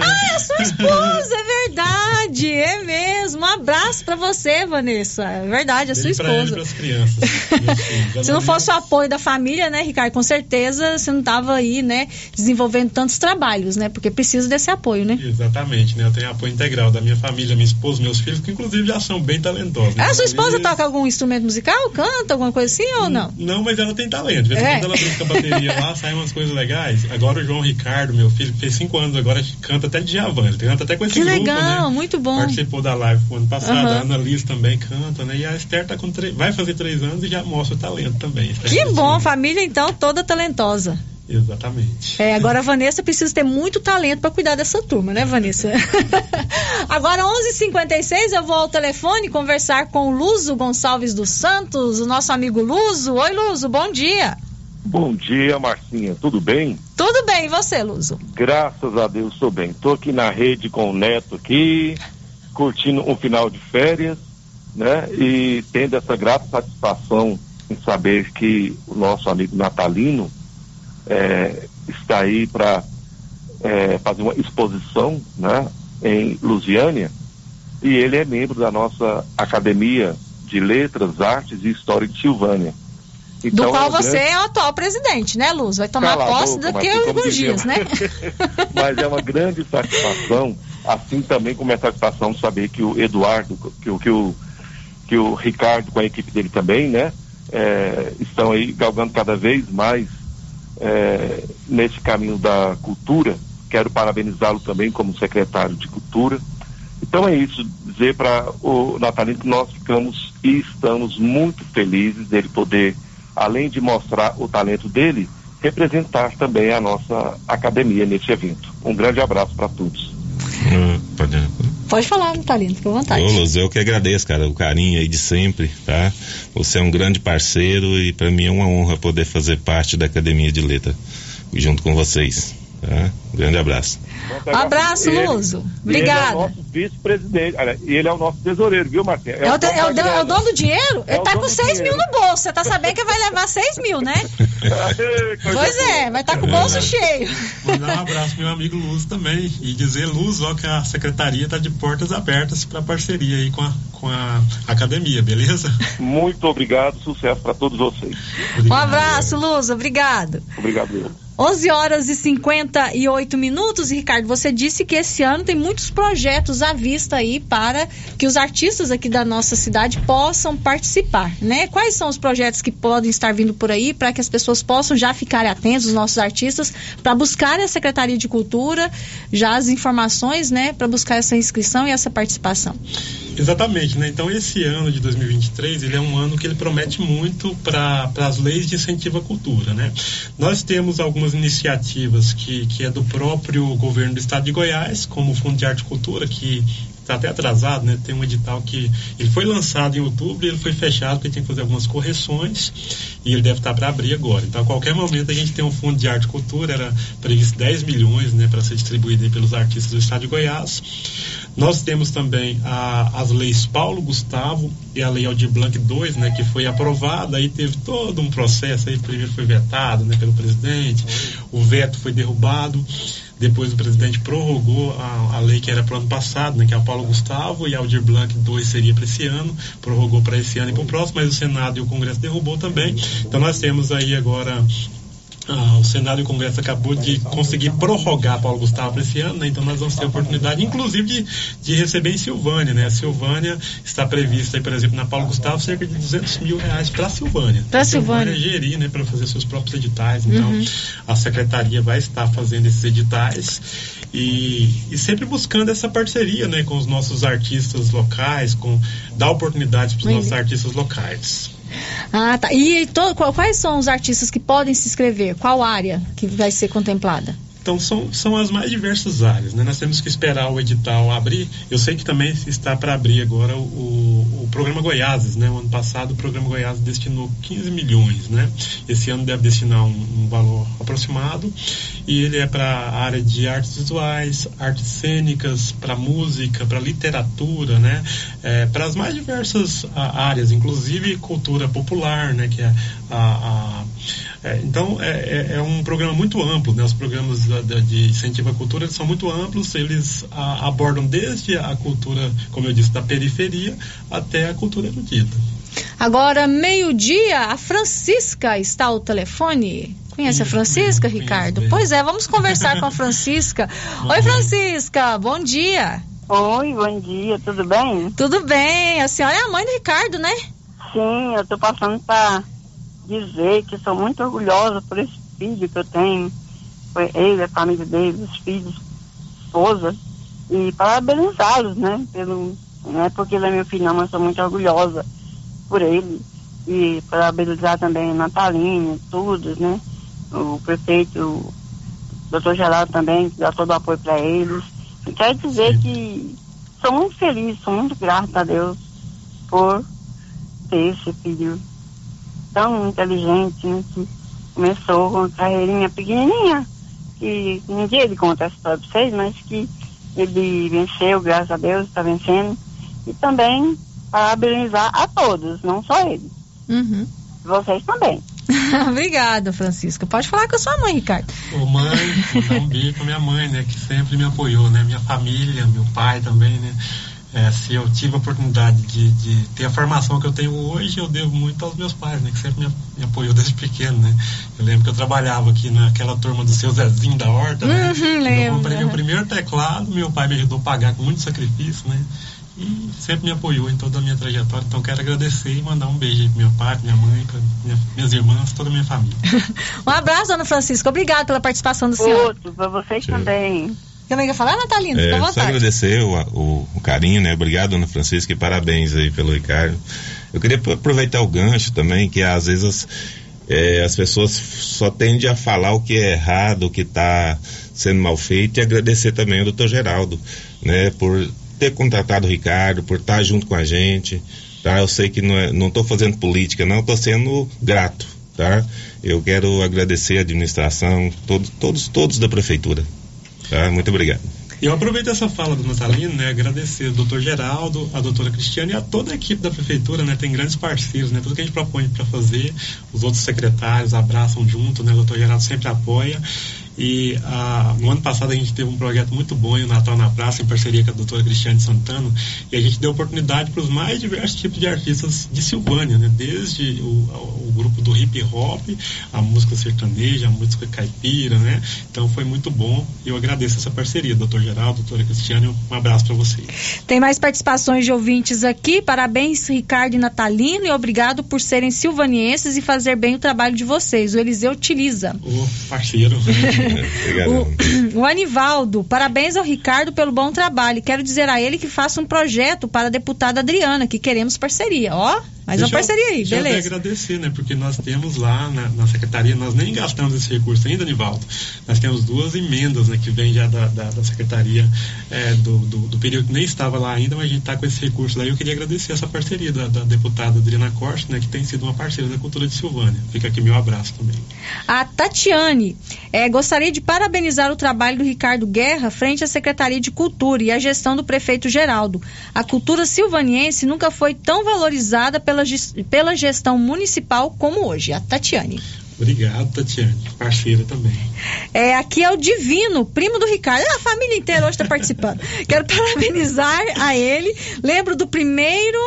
ah, é sua esposa, é verdade, é mesmo. Um abraço pra você, Vanessa. É verdade, é sua Beijo pra e esposa. pras crianças. filhos. Se não fosse o apoio da família, né, Ricardo, com certeza você não tava aí, né, desenvolvendo tantos trabalhos, né, porque precisa desse apoio, né? Exatamente, né? Eu tenho apoio integral da minha família, minha esposa, meus filhos, que inclusive já são bem talentosos. né? A sua esposa toca algum instrumento musical? Canta alguma coisa assim ou não? Não, mas ela tem talento. De vez em É. quando ela brinca a bateria lá, saem umas coisas legais. Agora o João Ricardo, meu filho, que fez cinco anos agora, canta até de Djavan. Ele canta até com esse Que grupo, legal, né? muito bom. Participou da live no ano passado. Aham. A Ana Liz também canta, né? E a Esther tá com tre- vai fazer três anos e já mostra o talento também. Que bom, família então toda talentosa. Exatamente. É, agora a Vanessa precisa ter muito talento para cuidar dessa turma, né, Vanessa? agora 11:56 eu vou ao telefone conversar com o Luzo Gonçalves dos Santos, o nosso amigo Luzo. Oi, Luzo, bom dia. Bom dia, Marcinha. Tudo bem? Tudo bem, e você, Luzo? Graças a Deus estou bem. Estou aqui na rede com o Neto aqui, curtindo um final de férias, né? E tendo essa grata satisfação em saber que o nosso amigo Natalino eh, está aí para fazer uma exposição, né? Em Lusiânia. E ele é membro da nossa Academia de Letras, Artes e História de Silvânia. Do Então, qual é você grande- é o atual presidente, né, Luzo? Vai tomar Cala a posse boca, daqui a alguns dias, né? Mas é uma grande satisfação, assim também como é satisfação saber que o Eduardo, que, o- que, o, que o Ricardo com a equipe dele também, né, é, estão aí galgando cada vez mais é, nesse caminho da cultura. Quero parabenizá-lo também como secretário de cultura. Então é isso, dizer para o Natalino que nós ficamos e estamos muito felizes dele poder, além de mostrar o talento dele, representar também a nossa academia nesse evento. Um grande abraço para todos. Pode- Pode falar, Natalino, fica à vontade. Luz, eu que agradeço, cara, o carinho aí de sempre, tá? Você é um grande parceiro e para mim é uma honra poder fazer parte da Academia de Letra junto com vocês, tá? Grande abraço. Um abraço, Ele- Luso. Ele é o nosso vice-presidente. E ele é o nosso tesoureiro, viu, Marquinhos? É o, te- é o dono- é o dono do dinheiro? É Ele tá com do 6 mil no bolso. Você tá sabendo que vai levar 6 mil, né? Pois é, vai estar com o bolso cheio. Mandar um abraço pro meu amigo Luz também. E dizer, Luz, ó, que a secretaria tá de portas abertas para parceria aí com a, com a academia, beleza? Muito obrigado, sucesso para todos vocês. Um abraço, Luz. Obrigado. Obrigado, eu. 11 horas e 58 minutos. Ricardo, você disse que esse ano tem muitos projetos à vista aí para que os artistas aqui da nossa cidade possam participar, né? Quais são os projetos que podem estar vindo por aí para que as pessoas possam já ficarem atentos, os nossos artistas, para buscarem a Secretaria de Cultura, já as informações, né, para buscar essa inscrição e essa participação? Exatamente, né? Então esse ano de 2023 ele é um ano que ele promete muito para as leis de incentivo à cultura, né? Nós temos algumas iniciativas que, que é do próprio governo do estado de Goiás, como o Fundo de Arte e Cultura, que está até atrasado, né? Tem um edital que ele foi lançado em outubro e ele foi fechado porque tem que fazer algumas correções e ele deve estar para abrir agora. Então, a qualquer momento a gente tem um fundo de arte e cultura, era previsto 10 milhões, né, para ser distribuído aí pelos artistas do estado de Goiás. Nós temos também a- as leis Paulo Gustavo e a Lei Aldir Blanc II, né, que foi aprovada, aí teve todo um processo, aí primeiro foi vetado, né, pelo presidente, o veto foi derrubado, depois o presidente prorrogou a, a lei que era para o ano passado, né, que é a Paulo Gustavo, e Aldir Blanc II seria para esse ano, prorrogou para esse ano e para o próximo, mas o Senado e o Congresso derrubou também. Então nós temos aí agora ah, o Senado e o Congresso acabou de conseguir prorrogar Paulo Gustavo para esse ano, né? então nós vamos ter a oportunidade, inclusive, de, de receber em Silvânia. Né? A Silvânia está prevista, aí, por exemplo, na Paulo Gustavo, cerca de 200 mil reais para a Silvânia. Pra A Silvânia. gerir, né, para fazer seus próprios editais. Então, Uhum. a secretaria vai estar fazendo esses editais e, e sempre buscando essa parceria, né, com os nossos artistas locais, com dar oportunidades para os nossos artistas locais. Ah, tá. E to- qual- quais são os artistas que podem se inscrever? Qual área que vai ser contemplada? Então são, são as mais diversas áreas, né? Nós temos que esperar o edital abrir. Eu sei que também está para abrir agora o, o, programa Goiáses, né? O ano passado o programa Goiás destinou 15 milhões, né? Esse ano deve destinar um, um valor aproximado e ele é para a área de artes visuais, artes cênicas, para música, para literatura, né? É, para as mais diversas áreas, inclusive cultura popular, né? Que é a, a é, então é, é- é um programa muito amplo, né? Os programas da- da- de incentivo à cultura são muito amplos, eles a- abordam desde a cultura, como eu disse, da periferia até a cultura erudita. Agora, meio-dia, a Francisca está ao telefone. Conhece a Francisca, Ricardo? Pois é, vamos conversar com a Francisca. Oi, Francisca, bom dia. Oi, bom dia, tudo bem? Tudo bem, a senhora é a mãe do Ricardo, né? Sim, eu tô passando para dizer que sou muito orgulhosa por esse filho que eu tenho. Foi ele, a família dele, os filhos, esposa. E parabenizá-los, né? Pelo, não é porque ele é meu filho, não, mas sou muito orgulhosa por ele. E parabenizar também o Natalino, todos, né? O prefeito, o doutor Geraldo também, que dá todo o apoio para eles. E quero dizer que sou muito feliz, sou muito grata a Deus por ter esse filho tão inteligente, né, que começou com uma carreirinha pequenininha, que dia ele conta essa história para vocês, mas que ele venceu, graças a Deus, está vencendo. E também parabenizar a todos, não só ele. Uhum. Vocês também. Obrigada, Francisca. Pode falar com a sua mãe, Ricardo. Ô mãe, mandar um beijo pra minha mãe, né? Que sempre me apoiou, né? Minha família, meu pai também, né? É, se eu tive a oportunidade de, de ter a formação que eu tenho hoje, eu devo muito aos meus pais, né? Que sempre me, me apoiou desde pequeno, né? Eu lembro que eu trabalhava aqui naquela turma do seu Zezinho da Horta, né? Uhum, eu comprei meu primeiro teclado, meu pai me ajudou a pagar com muito sacrifício, né? E sempre me apoiou em toda a minha trajetória. Então quero agradecer e mandar um beijo aí pro meu pai, minha mãe, para minhas irmãs, toda a minha família. Um abraço, dona Francisca. Obrigada pela participação do senhor. Outro, para vocês também. Também quer falar, Natalina? Fica à É, só agradecer o, o- o carinho, né? Obrigado, dona Francisca, e parabéns aí pelo Ricardo. Eu queria aproveitar o gancho também, que às vezes as, é, as pessoas só tendem a falar o que é errado, o que está sendo mal feito, e agradecer também ao doutor Geraldo, né? Por ter contratado o Ricardo, por estar junto com a gente, tá? Eu sei que não é- não estou fazendo política, não, estou sendo grato, tá? Eu quero agradecer a administração, todos, todos, todos da prefeitura. Tá? Muito obrigado. Eu aproveito essa fala do Natalino, né? Agradecer ao doutor Geraldo, a doutora Cristiane e a toda a equipe da prefeitura, né? Tem grandes parceiros, né? Tudo que a gente propõe para fazer, os outros secretários abraçam junto, né? O doutor Geraldo sempre apoia. E ah, no ano passado a gente teve um projeto muito bom, o Natal na Praça, em parceria com a doutora Cristiane Santana, e a gente deu oportunidade para os mais diversos tipos de artistas de Silvânia, né? desde o, o grupo do hip hop, a música sertaneja, a música caipira, né? Então foi muito bom e eu agradeço essa parceria, doutor Geraldo, doutora Cristiane, um abraço para vocês. Tem mais participações de ouvintes aqui. Parabéns, Ricardo e Natalino, e obrigado por serem silvanienses e fazer bem o trabalho de vocês. O Eliseu utiliza. O parceiro. O, o Anivaldo, parabéns ao Ricardo pelo bom trabalho. Quero dizer a ele que faça um projeto para a deputada Adriana, que queremos parceria. Ó, uma Deixa eu- parceria aí, deixa eu até beleza. agradecer, né? Porque nós temos lá na, na secretaria, nós nem gastamos esse recurso ainda, Nivaldo. Nós temos duas emendas, né? Que vem já da, da, da secretaria é, do, do, do período que nem estava lá ainda, mas a gente está com esse recurso lá. E eu queria agradecer essa parceria da, da deputada Adriana Corte, né? Que tem sido uma parceira da cultura de Silvânia. Fica aqui meu abraço também. A Tatiane, eh, gostaria de parabenizar o trabalho do Ricardo Guerra frente à Secretaria de Cultura e à gestão do prefeito Geraldo. A cultura silvaniense nunca foi tão valorizada pela, ges- pela gestão municipal como hoje. A Tatiane. Obrigado, Tatiane. Parceira também. É, aqui é o Divino, primo do Ricardo. A família inteira hoje está participando. Quero parabenizar a ele. Lembro do primeiro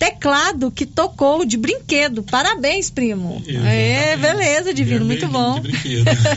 teclado que tocou de brinquedo. Parabéns, primo. É, beleza, Divino, muito bom.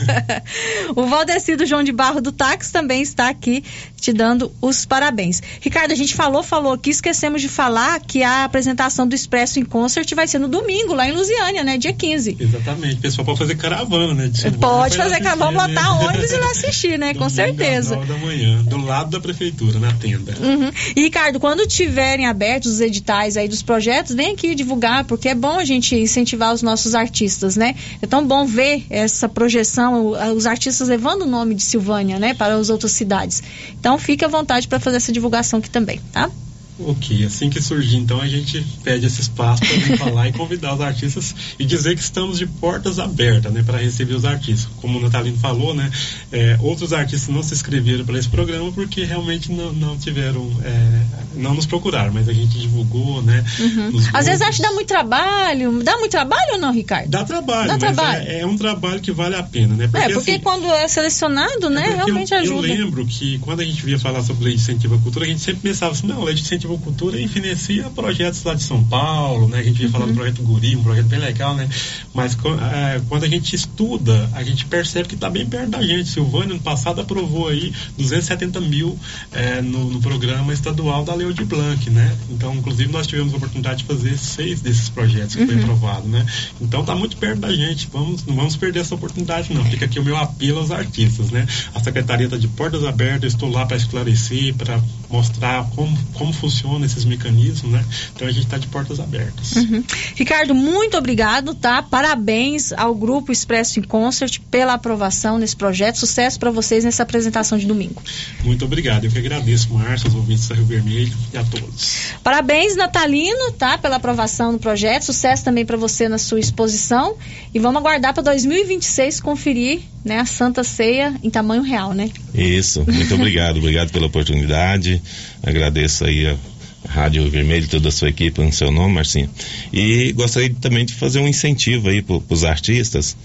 o Valdecido João de Barro do Táxi também está aqui te dando os parabéns. Ricardo, a gente falou, falou aqui, esquecemos de falar que a apresentação do Expresso em Concert vai ser no domingo, lá em Lusiânia, né? Dia 15. Exatamente. O pessoal pode fazer caravana, né? Pode fazer, assistir, vamos né? botar ônibus e lá assistir, né? Com Domingo às certeza. da manhã, do lado da prefeitura, na tenda. Uhum. E Ricardo, quando tiverem abertos os editais aí dos projetos, vem aqui divulgar, porque é bom a gente incentivar os nossos artistas, né? É tão bom ver essa projeção, os artistas levando o nome de Silvânia, né, para as outras cidades. Então fique à vontade para fazer essa divulgação aqui também, tá? Ok, assim que surgir, então a gente pede esse espaço para vir falar e convidar os artistas e dizer que estamos de portas abertas, né, para receber os artistas. Como o Natalino falou, né, é, outros artistas não se inscreveram para esse programa porque realmente não, não tiveram, é, não nos procuraram, mas a gente divulgou, né. Uhum. Às vezes acho que dá muito trabalho. Dá muito trabalho ou não, Ricardo? Dá trabalho, Dá trabalho. É, é um trabalho que vale a pena, né? é, porque assim, quando é selecionado, né, porque realmente eu, ajuda. Eu lembro que quando a gente via falar sobre lei de incentivo à cultura, a gente sempre pensava assim, não, lei de incentivo cultura financia projetos lá de São Paulo, né? A gente via falar do projeto Guri, um projeto bem legal, né? Mas eh, quando a gente estuda, a gente percebe que está bem perto da gente. Silvânia, ano passado, aprovou aí 270 mil eh, no, no programa estadual da Lei de Blanc, né? Então, inclusive, nós tivemos a oportunidade de fazer seis desses projetos que foi Uhum. aprovado, né? Então, está muito perto da gente. Vamos, não vamos perder essa oportunidade, não. Fica aqui o meu apelo aos artistas, né? A secretaria está de portas abertas, eu estou lá para esclarecer, para mostrar como, como funcionam esses mecanismos, né? Então, a gente está de portas abertas. Uhum. Ricardo, muito obrigado, tá? Parabéns ao Grupo Expresso em Concert pela aprovação nesse projeto. Sucesso para vocês nessa apresentação de domingo. Muito obrigado. Eu que agradeço, Márcio, aos ouvintes da Rio Vermelho e a todos. Parabéns, Natalino, tá? Pela aprovação do projeto. Sucesso também para você na sua exposição. E vamos aguardar para 2026 conferir né, a Santa Ceia em tamanho real, né? Isso, muito obrigado, obrigado pela oportunidade. Agradeço aí a Rádio Vermelho, toda a sua equipe, no seu nome, Marcinho. E gostaria também de fazer um incentivo aí para os artistas.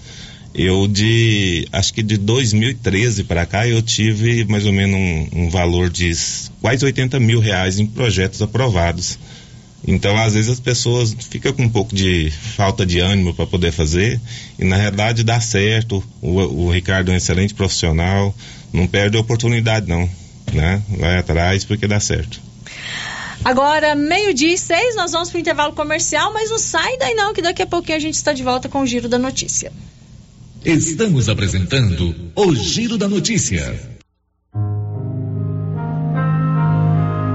Eu de, acho que de 2013 para cá, eu tive mais ou menos um, um valor de quase 80 mil reais em projetos aprovados. Então, às vezes as pessoas ficam com um pouco de falta de ânimo para poder fazer, e na realidade dá certo. O, o Ricardo é um excelente profissional, não perde a oportunidade, não. Né? Vai atrás porque dá certo. Agora, meio-dia e seis, nós vamos para o intervalo comercial, mas não sai daí não, que daqui a pouquinho a gente está de volta com o Giro da Notícia. Estamos apresentando o Giro da Notícia.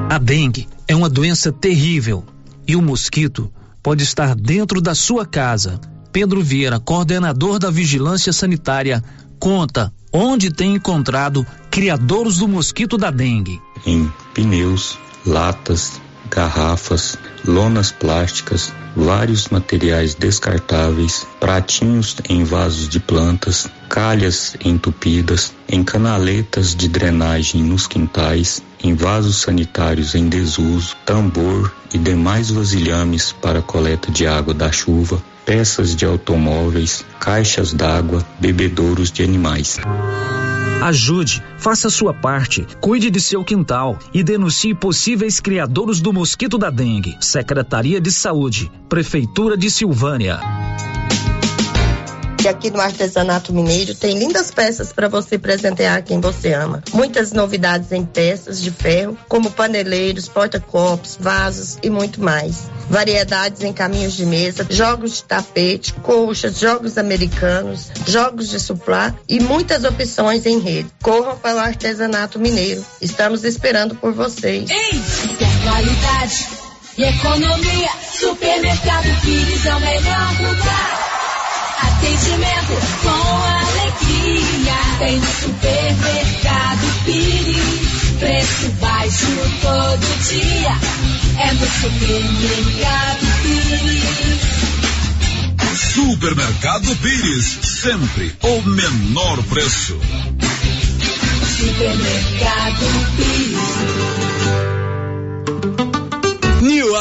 A dengue é uma doença terrível e o mosquito pode estar dentro da sua casa. Pedro Vieira, coordenador da Vigilância Sanitária, conta onde tem encontrado criadouros do mosquito da dengue. em pneus, latas, garrafas, lonas plásticas, vários materiais descartáveis, pratinhos em vasos de plantas, calhas entupidas, em canaletas de drenagem nos quintais, em vasos sanitários em desuso, tambor e demais vasilhames para coleta de água da chuva, peças de automóveis, caixas d'água, bebedouros de animais. Ajude, faça sua parte, cuide de seu quintal e denuncie possíveis criadouros do mosquito da dengue. Secretaria de Saúde, Prefeitura de Silvânia. E aqui no Artesanato Mineiro tem lindas peças para você presentear quem você ama. Muitas novidades em peças de ferro, como paneleiros, porta-copos, vasos e muito mais. Variedades em caminhos de mesa, jogos de tapete, colchas, jogos americanos, jogos de suplá e muitas opções em rede. Corram para o Artesanato Mineiro. Estamos esperando por vocês. Ei, qualidade e economia? Supermercado Pires é o melhor lugar. Atendimento com alegria. Tem no supermercado Pires. Preço baixo todo dia. É no supermercado Pires. Supermercado Pires, sempre o menor preço. Supermercado Pires.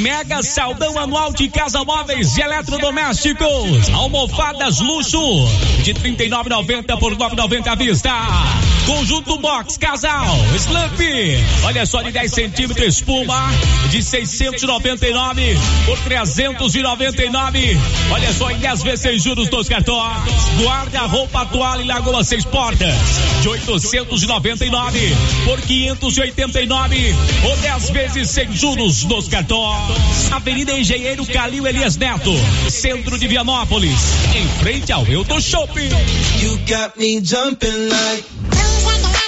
Mega saldão anual de casa móveis e eletrodomésticos. Almofadas luxo de 39,90 por 9,90 à vista. Conjunto box casal Slump. Olha só de 10 centímetros espuma de 699 por 399. Olha só em 10 vezes sem juros dos cartões. Guarda roupa toalha e lagoa seis portas de 899 por 589 ou 10 vezes sem juros nos cartões. Avenida Engenheiro Calil Elias Neto, centro de Vianópolis, em frente ao Euto Shopping. You got me jumping like.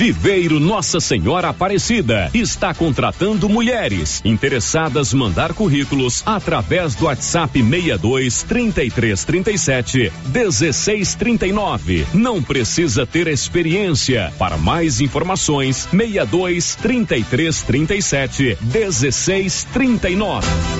Viveiro Nossa Senhora Aparecida está contratando mulheres interessadas mandar currículos através do WhatsApp 62 33 37 16 39. Não precisa ter experiência. Para mais informações, 62 33 37 16 39.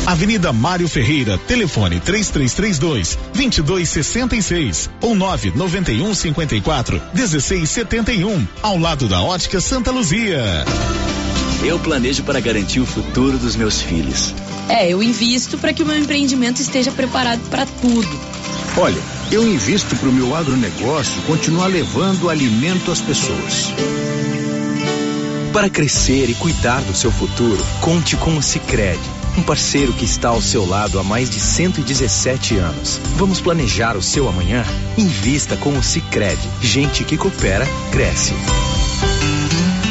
Avenida Mário Ferreira, telefone 3332 2266 ou 991 54 1671, ao lado da Ótica Santa Luzia. Eu planejo para garantir o futuro dos meus filhos. É, eu invisto para que o meu empreendimento esteja preparado para tudo. Olha, eu invisto para o meu agronegócio continuar levando alimento às pessoas. Para crescer e cuidar do seu futuro, conte com o Sicredi um parceiro que está ao seu lado há mais de 117 anos. Vamos planejar o seu amanhã? Invista com o Cicred. Gente que coopera, cresce.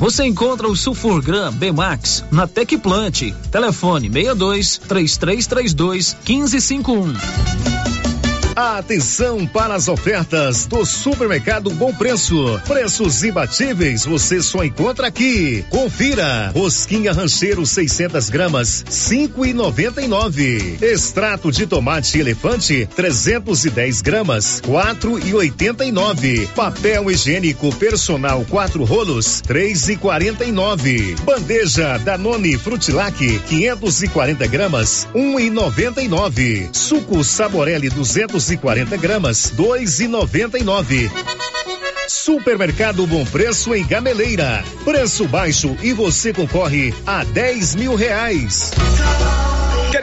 Você encontra o Sulfurgram B-Max na Tecplant. Telefone 62 3332 1551. Atenção para as ofertas do Supermercado Bom Preço. Preços imbatíveis você só encontra aqui. Confira. Rosquinha Rancheiro 600 gramas, 5,99. Extrato de tomate elefante 310 gramas, 4,89. Papel higiênico personal 4 rolos, 3,49. Bandeja Danone Frutilac 540 gramas, 1,99. Suco Saborelli 200 240 gramas, dois e noventa e nove. Supermercado Bom Preço em Gameleira. Preço baixo e você concorre a 10 mil reais.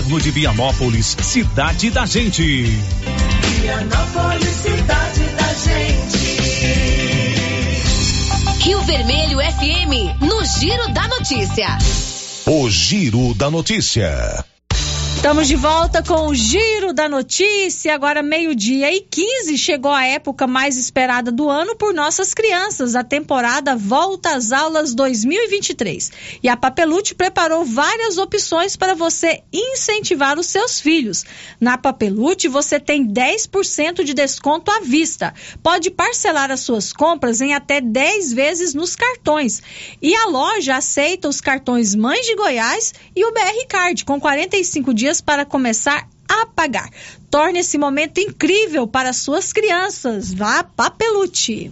de Vianópolis, cidade da gente. Vianópolis, cidade da gente. Rio Vermelho FM, no Giro da Notícia. O Giro da Notícia. Estamos de volta com o Giro da Notícia. Agora, meio-dia e 15, chegou a época mais esperada do ano por nossas crianças. A temporada Volta às Aulas 2023. E a Papelute preparou várias opções para você incentivar os seus filhos. Na Papelute, você tem 10% de desconto à vista. Pode parcelar as suas compras em até 10 vezes nos cartões. E a loja aceita os cartões Mães de Goiás e o BR Card, com 45 dias dias para começar a pagar. Torne esse momento incrível para suas crianças. Vá Papelute.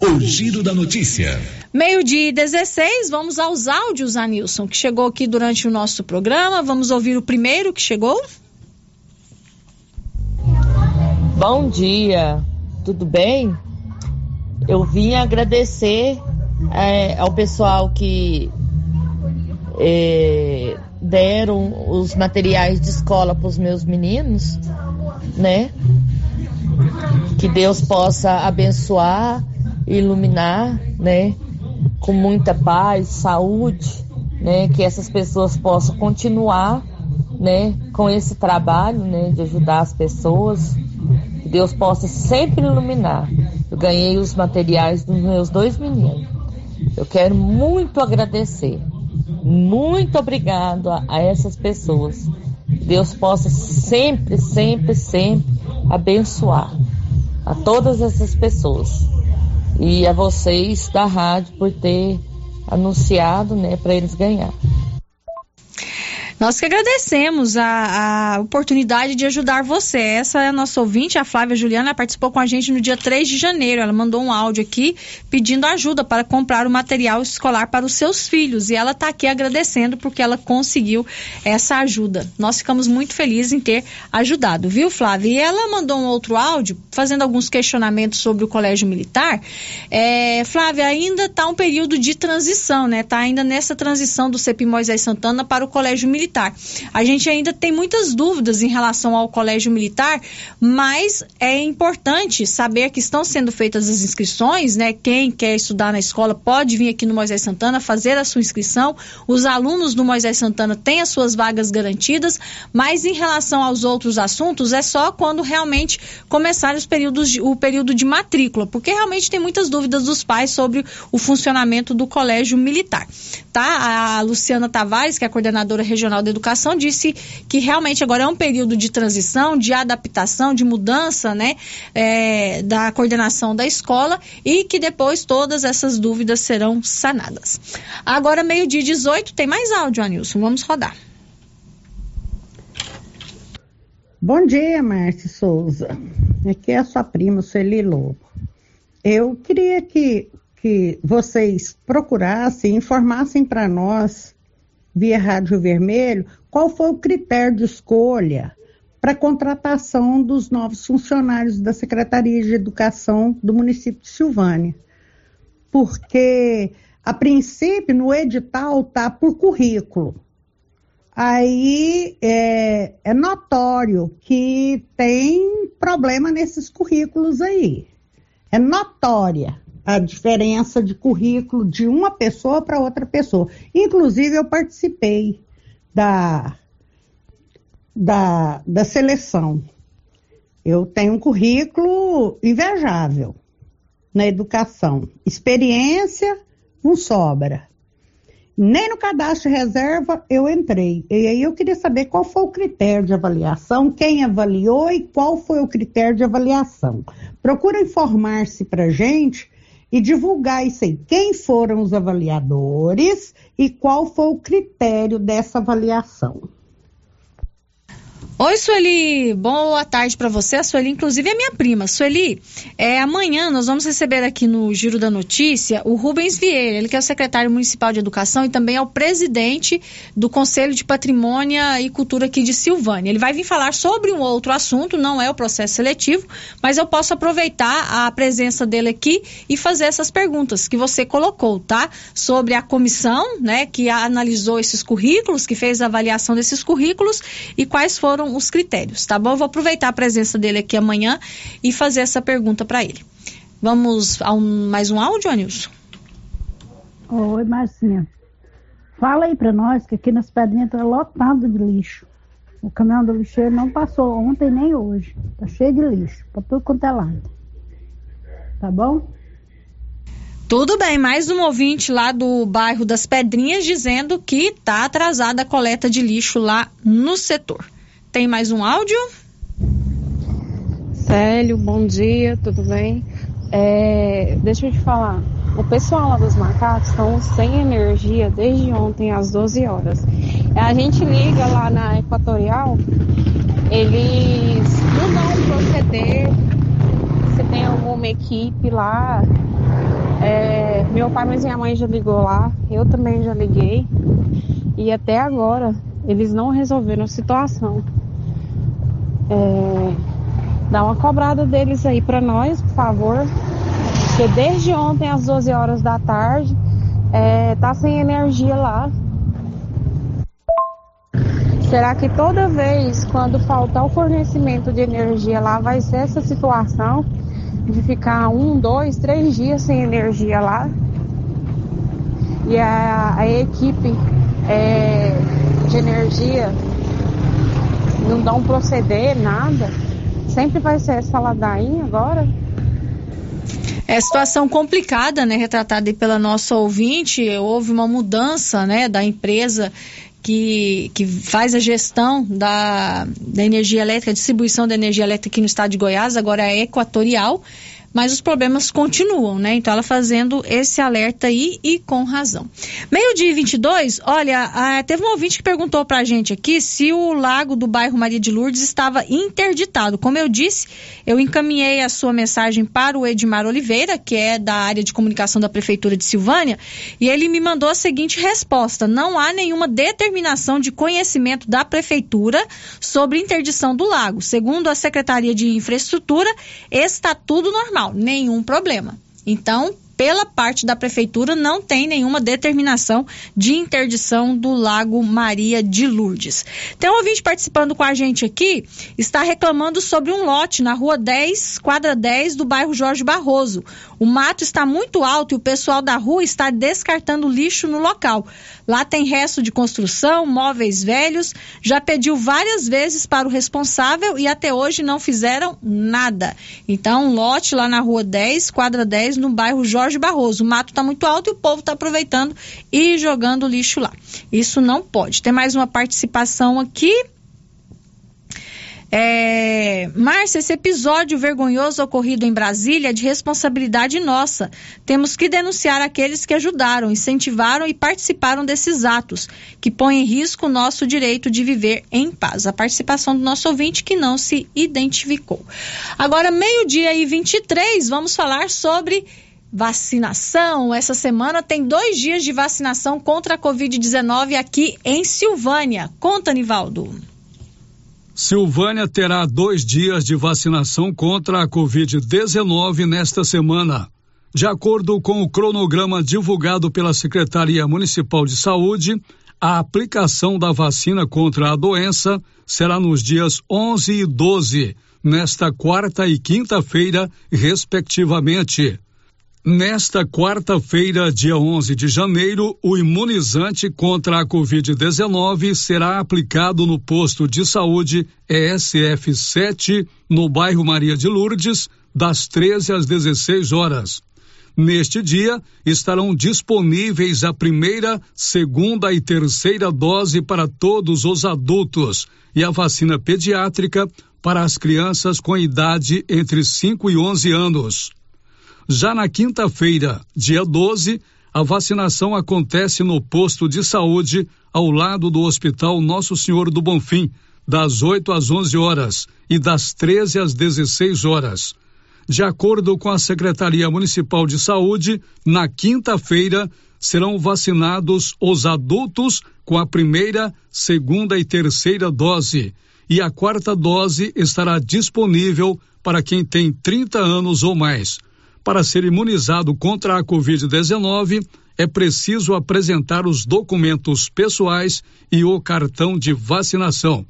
O Giro da Notícia. Meio-dia 16, vamos aos áudios, Anilson, que chegou aqui durante o nosso programa. Vamos ouvir o primeiro que chegou. Bom dia, tudo bem? Eu vim agradecer é, ao pessoal que é, deram os materiais de escola para os meus meninos, né? Que Deus possa abençoar, iluminar, né? Com muita paz, saúde, né? Que essas pessoas possam continuar, né? Com esse trabalho, né? De ajudar as pessoas, Que Deus possa sempre iluminar. Eu ganhei os materiais dos meus dois meninos. Eu quero muito agradecer. Muito obrigado a, a essas pessoas. Deus possa sempre, sempre, sempre abençoar a todas essas pessoas. E a vocês da rádio por ter anunciado, né, para eles ganhar. Nós que agradecemos a, a, oportunidade de ajudar você. Essa é a nossa ouvinte, a Flávia Juliana, participou com a gente no dia 3 de janeiro. Ela mandou um áudio aqui pedindo ajuda para comprar o material escolar para os seus filhos. E ela está aqui agradecendo porque ela conseguiu essa ajuda. Nós ficamos muito felizes em ter ajudado, viu, Flávia? E ela mandou um outro áudio fazendo alguns questionamentos sobre o Colégio Militar. É, Flávia, ainda está um período de transição, né? Está ainda nessa transição do CEPI Moisés Santana para o Colégio Militar militar. A gente ainda tem muitas dúvidas em relação ao colégio militar, mas é importante saber que estão sendo feitas as inscrições, né? Quem quer estudar na escola pode vir aqui no Moisés Santana fazer a sua inscrição. Os alunos do Moisés Santana têm as suas vagas garantidas, mas em relação aos outros assuntos é só quando realmente começar os períodos de, o período de matrícula, porque realmente tem muitas dúvidas dos pais sobre o funcionamento do colégio militar, tá? A Luciana Tavares, que é a coordenadora regional da Educação disse que realmente agora é um período de transição, de adaptação, de mudança, né, é, da coordenação da escola e que depois todas essas dúvidas serão sanadas. Agora, meio-dia 18, tem mais áudio, Anilson. Vamos rodar. Bom dia, Márcia Souza. Aqui é a sua prima, Celi Lobo. Eu queria que, que vocês procurassem, informassem para nós via Rádio Vermelho, qual foi o critério de escolha para contratação dos novos funcionários da Secretaria de Educação do município de Silvânia. Porque, a princípio, no edital está por currículo. Aí é, é notório que tem problema nesses currículos aí. É notória a diferença de currículo de uma pessoa para outra pessoa. Inclusive, eu participei da, da, da seleção. Eu tenho um currículo invejável na educação. Experiência não sobra. Nem no cadastro de reserva eu entrei. E aí eu queria saber qual foi o critério de avaliação, quem avaliou e qual foi o critério de avaliação. Procura informar-se para gente e divulgar isso aí. Quem foram os avaliadores e qual foi o critério dessa avaliação. Oi, Sueli, boa tarde para você. A Sueli, inclusive, é minha prima. Sueli, é, amanhã nós vamos receber aqui no Giro da Notícia o Rubens Vieira, ele que é o secretário municipal de Educação e também é o presidente do Conselho de Patrimônio e Cultura aqui de Silvânia. Ele vai vir falar sobre um outro assunto, não é o processo seletivo, mas eu posso aproveitar a presença dele aqui e fazer essas perguntas que você colocou, tá? Sobre a comissão, né, que analisou esses currículos, que fez a avaliação desses currículos e quais foram foram os critérios, tá bom? Eu vou aproveitar a presença dele aqui amanhã e fazer essa pergunta para ele. Vamos a um, mais um áudio, Anilson? Oi, Marcinha. Fala aí para nós que aqui nas pedrinhas tá lotado de lixo. O caminhão do lixeiro não passou ontem nem hoje. Tá cheio de lixo, pra tudo quanto é lado. Tá bom? Tudo bem, mais um ouvinte lá do bairro das Pedrinhas dizendo que tá atrasada a coleta de lixo lá no setor. Tem mais um áudio? Célio, bom dia, tudo bem? É, deixa eu te falar, o pessoal lá dos macacos estão sem energia desde ontem às 12 horas. A gente liga lá na Equatorial, eles não dão proceder, se tem alguma equipe lá. É, meu pai, mas minha mãe já ligou lá, eu também já liguei. E até agora eles não resolveram a situação é, dá uma cobrada deles aí para nós, por favor. Porque desde ontem às 12 horas da tarde é, tá sem energia lá. Será que toda vez quando faltar o fornecimento de energia lá vai ser essa situação de ficar um, dois, três dias sem energia lá? E a, a equipe é, de energia não dão proceder, nada. Sempre vai ser essa ladainha agora? É situação complicada, né, retratada pela nossa ouvinte. Houve uma mudança, né, da empresa que, que faz a gestão da, da energia elétrica, distribuição da energia elétrica aqui no estado de Goiás, agora é equatorial mas os problemas continuam, né? Então ela fazendo esse alerta aí e com razão. Meio-dia 22, olha, teve um ouvinte que perguntou pra gente aqui se o lago do bairro Maria de Lourdes estava interditado. Como eu disse, eu encaminhei a sua mensagem para o Edmar Oliveira, que é da área de comunicação da Prefeitura de Silvânia, e ele me mandou a seguinte resposta: não há nenhuma determinação de conhecimento da Prefeitura sobre interdição do lago. Segundo a Secretaria de Infraestrutura, está tudo normal nenhum problema. Então, pela parte da prefeitura, não tem nenhuma determinação de interdição do Lago Maria de Lourdes. Tem um ouvinte participando com a gente aqui, está reclamando sobre um lote na rua 10, quadra 10 do bairro Jorge Barroso. O mato está muito alto e o pessoal da rua está descartando lixo no local. Lá tem resto de construção, móveis velhos. Já pediu várias vezes para o responsável e até hoje não fizeram nada. Então, um lote lá na rua 10, quadra 10, no bairro Jorge Barroso. O mato está muito alto e o povo está aproveitando e jogando lixo lá. Isso não pode. Tem mais uma participação aqui. É... Márcia, esse episódio vergonhoso ocorrido em Brasília é de responsabilidade nossa. Temos que denunciar aqueles que ajudaram, incentivaram e participaram desses atos, que põem em risco o nosso direito de viver em paz. A participação do nosso ouvinte que não se identificou. Agora, meio-dia e 23, vamos falar sobre vacinação. Essa semana tem dois dias de vacinação contra a Covid-19 aqui em Silvânia. Conta, Nivaldo. Silvânia terá dois dias de vacinação contra a Covid-19 nesta semana. De acordo com o cronograma divulgado pela Secretaria Municipal de Saúde, a aplicação da vacina contra a doença será nos dias 11 e 12, nesta quarta e quinta-feira, respectivamente. Nesta quarta-feira, dia 11 de janeiro, o imunizante contra a Covid-19 será aplicado no posto de saúde ESF 7, no bairro Maria de Lourdes, das 13 às 16 horas. Neste dia, estarão disponíveis a primeira, segunda e terceira dose para todos os adultos e a vacina pediátrica para as crianças com idade entre 5 e 11 anos. Já na quinta-feira, dia 12, a vacinação acontece no posto de saúde ao lado do Hospital Nosso Senhor do Bonfim, das 8 às 11 horas e das 13 às 16 horas. De acordo com a Secretaria Municipal de Saúde, na quinta-feira serão vacinados os adultos com a primeira, segunda e terceira dose, e a quarta dose estará disponível para quem tem 30 anos ou mais. Para ser imunizado contra a Covid-19, é preciso apresentar os documentos pessoais e o cartão de vacinação.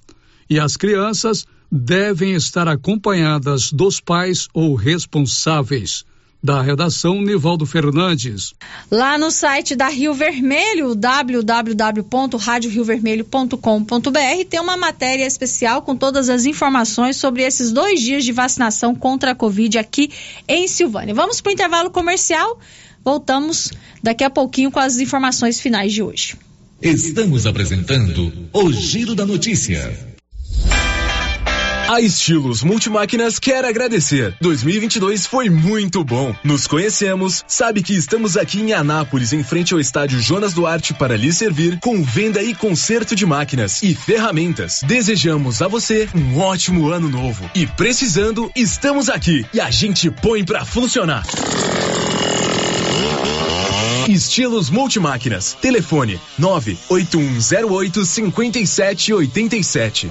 E as crianças devem estar acompanhadas dos pais ou responsáveis da redação Nivaldo Fernandes. Lá no site da Rio Vermelho, www.radioriovermelho.com.br, tem uma matéria especial com todas as informações sobre esses dois dias de vacinação contra a Covid aqui em Silvânia. Vamos para o intervalo comercial. Voltamos daqui a pouquinho com as informações finais de hoje. Estamos apresentando o Giro da Notícia. A Estilos Multimáquinas quer agradecer. 2022 foi muito bom. Nos conhecemos, sabe que estamos aqui em Anápolis, em frente ao estádio Jonas Duarte, para lhe servir com venda e conserto de máquinas e ferramentas. Desejamos a você um ótimo ano novo. E precisando, estamos aqui e a gente põe para funcionar. Estilos Multimáquinas. Telefone 98108 5787.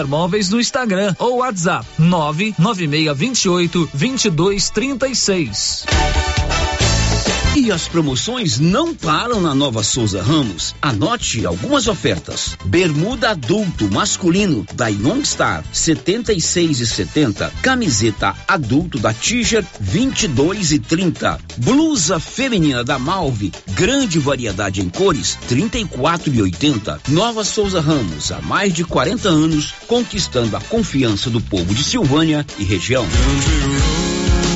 César Móveis no Instagram ou WhatsApp 99628 2236. E as promoções não param na Nova Souza Ramos. Anote algumas ofertas. Bermuda adulto masculino da Youngstar 76 e 70. Camiseta adulto da Tiger 22 e 30. Blusa feminina da Malve, grande variedade em cores 34 e 80. Nova Souza Ramos, há mais de 40 anos, conquistando a confiança do povo de Silvânia e região.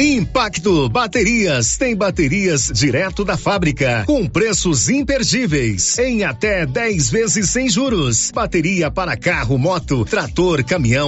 Impacto Baterias. Tem baterias direto da fábrica com preços imperdíveis. Em até 10 vezes sem juros. Bateria para carro, moto, trator, caminhão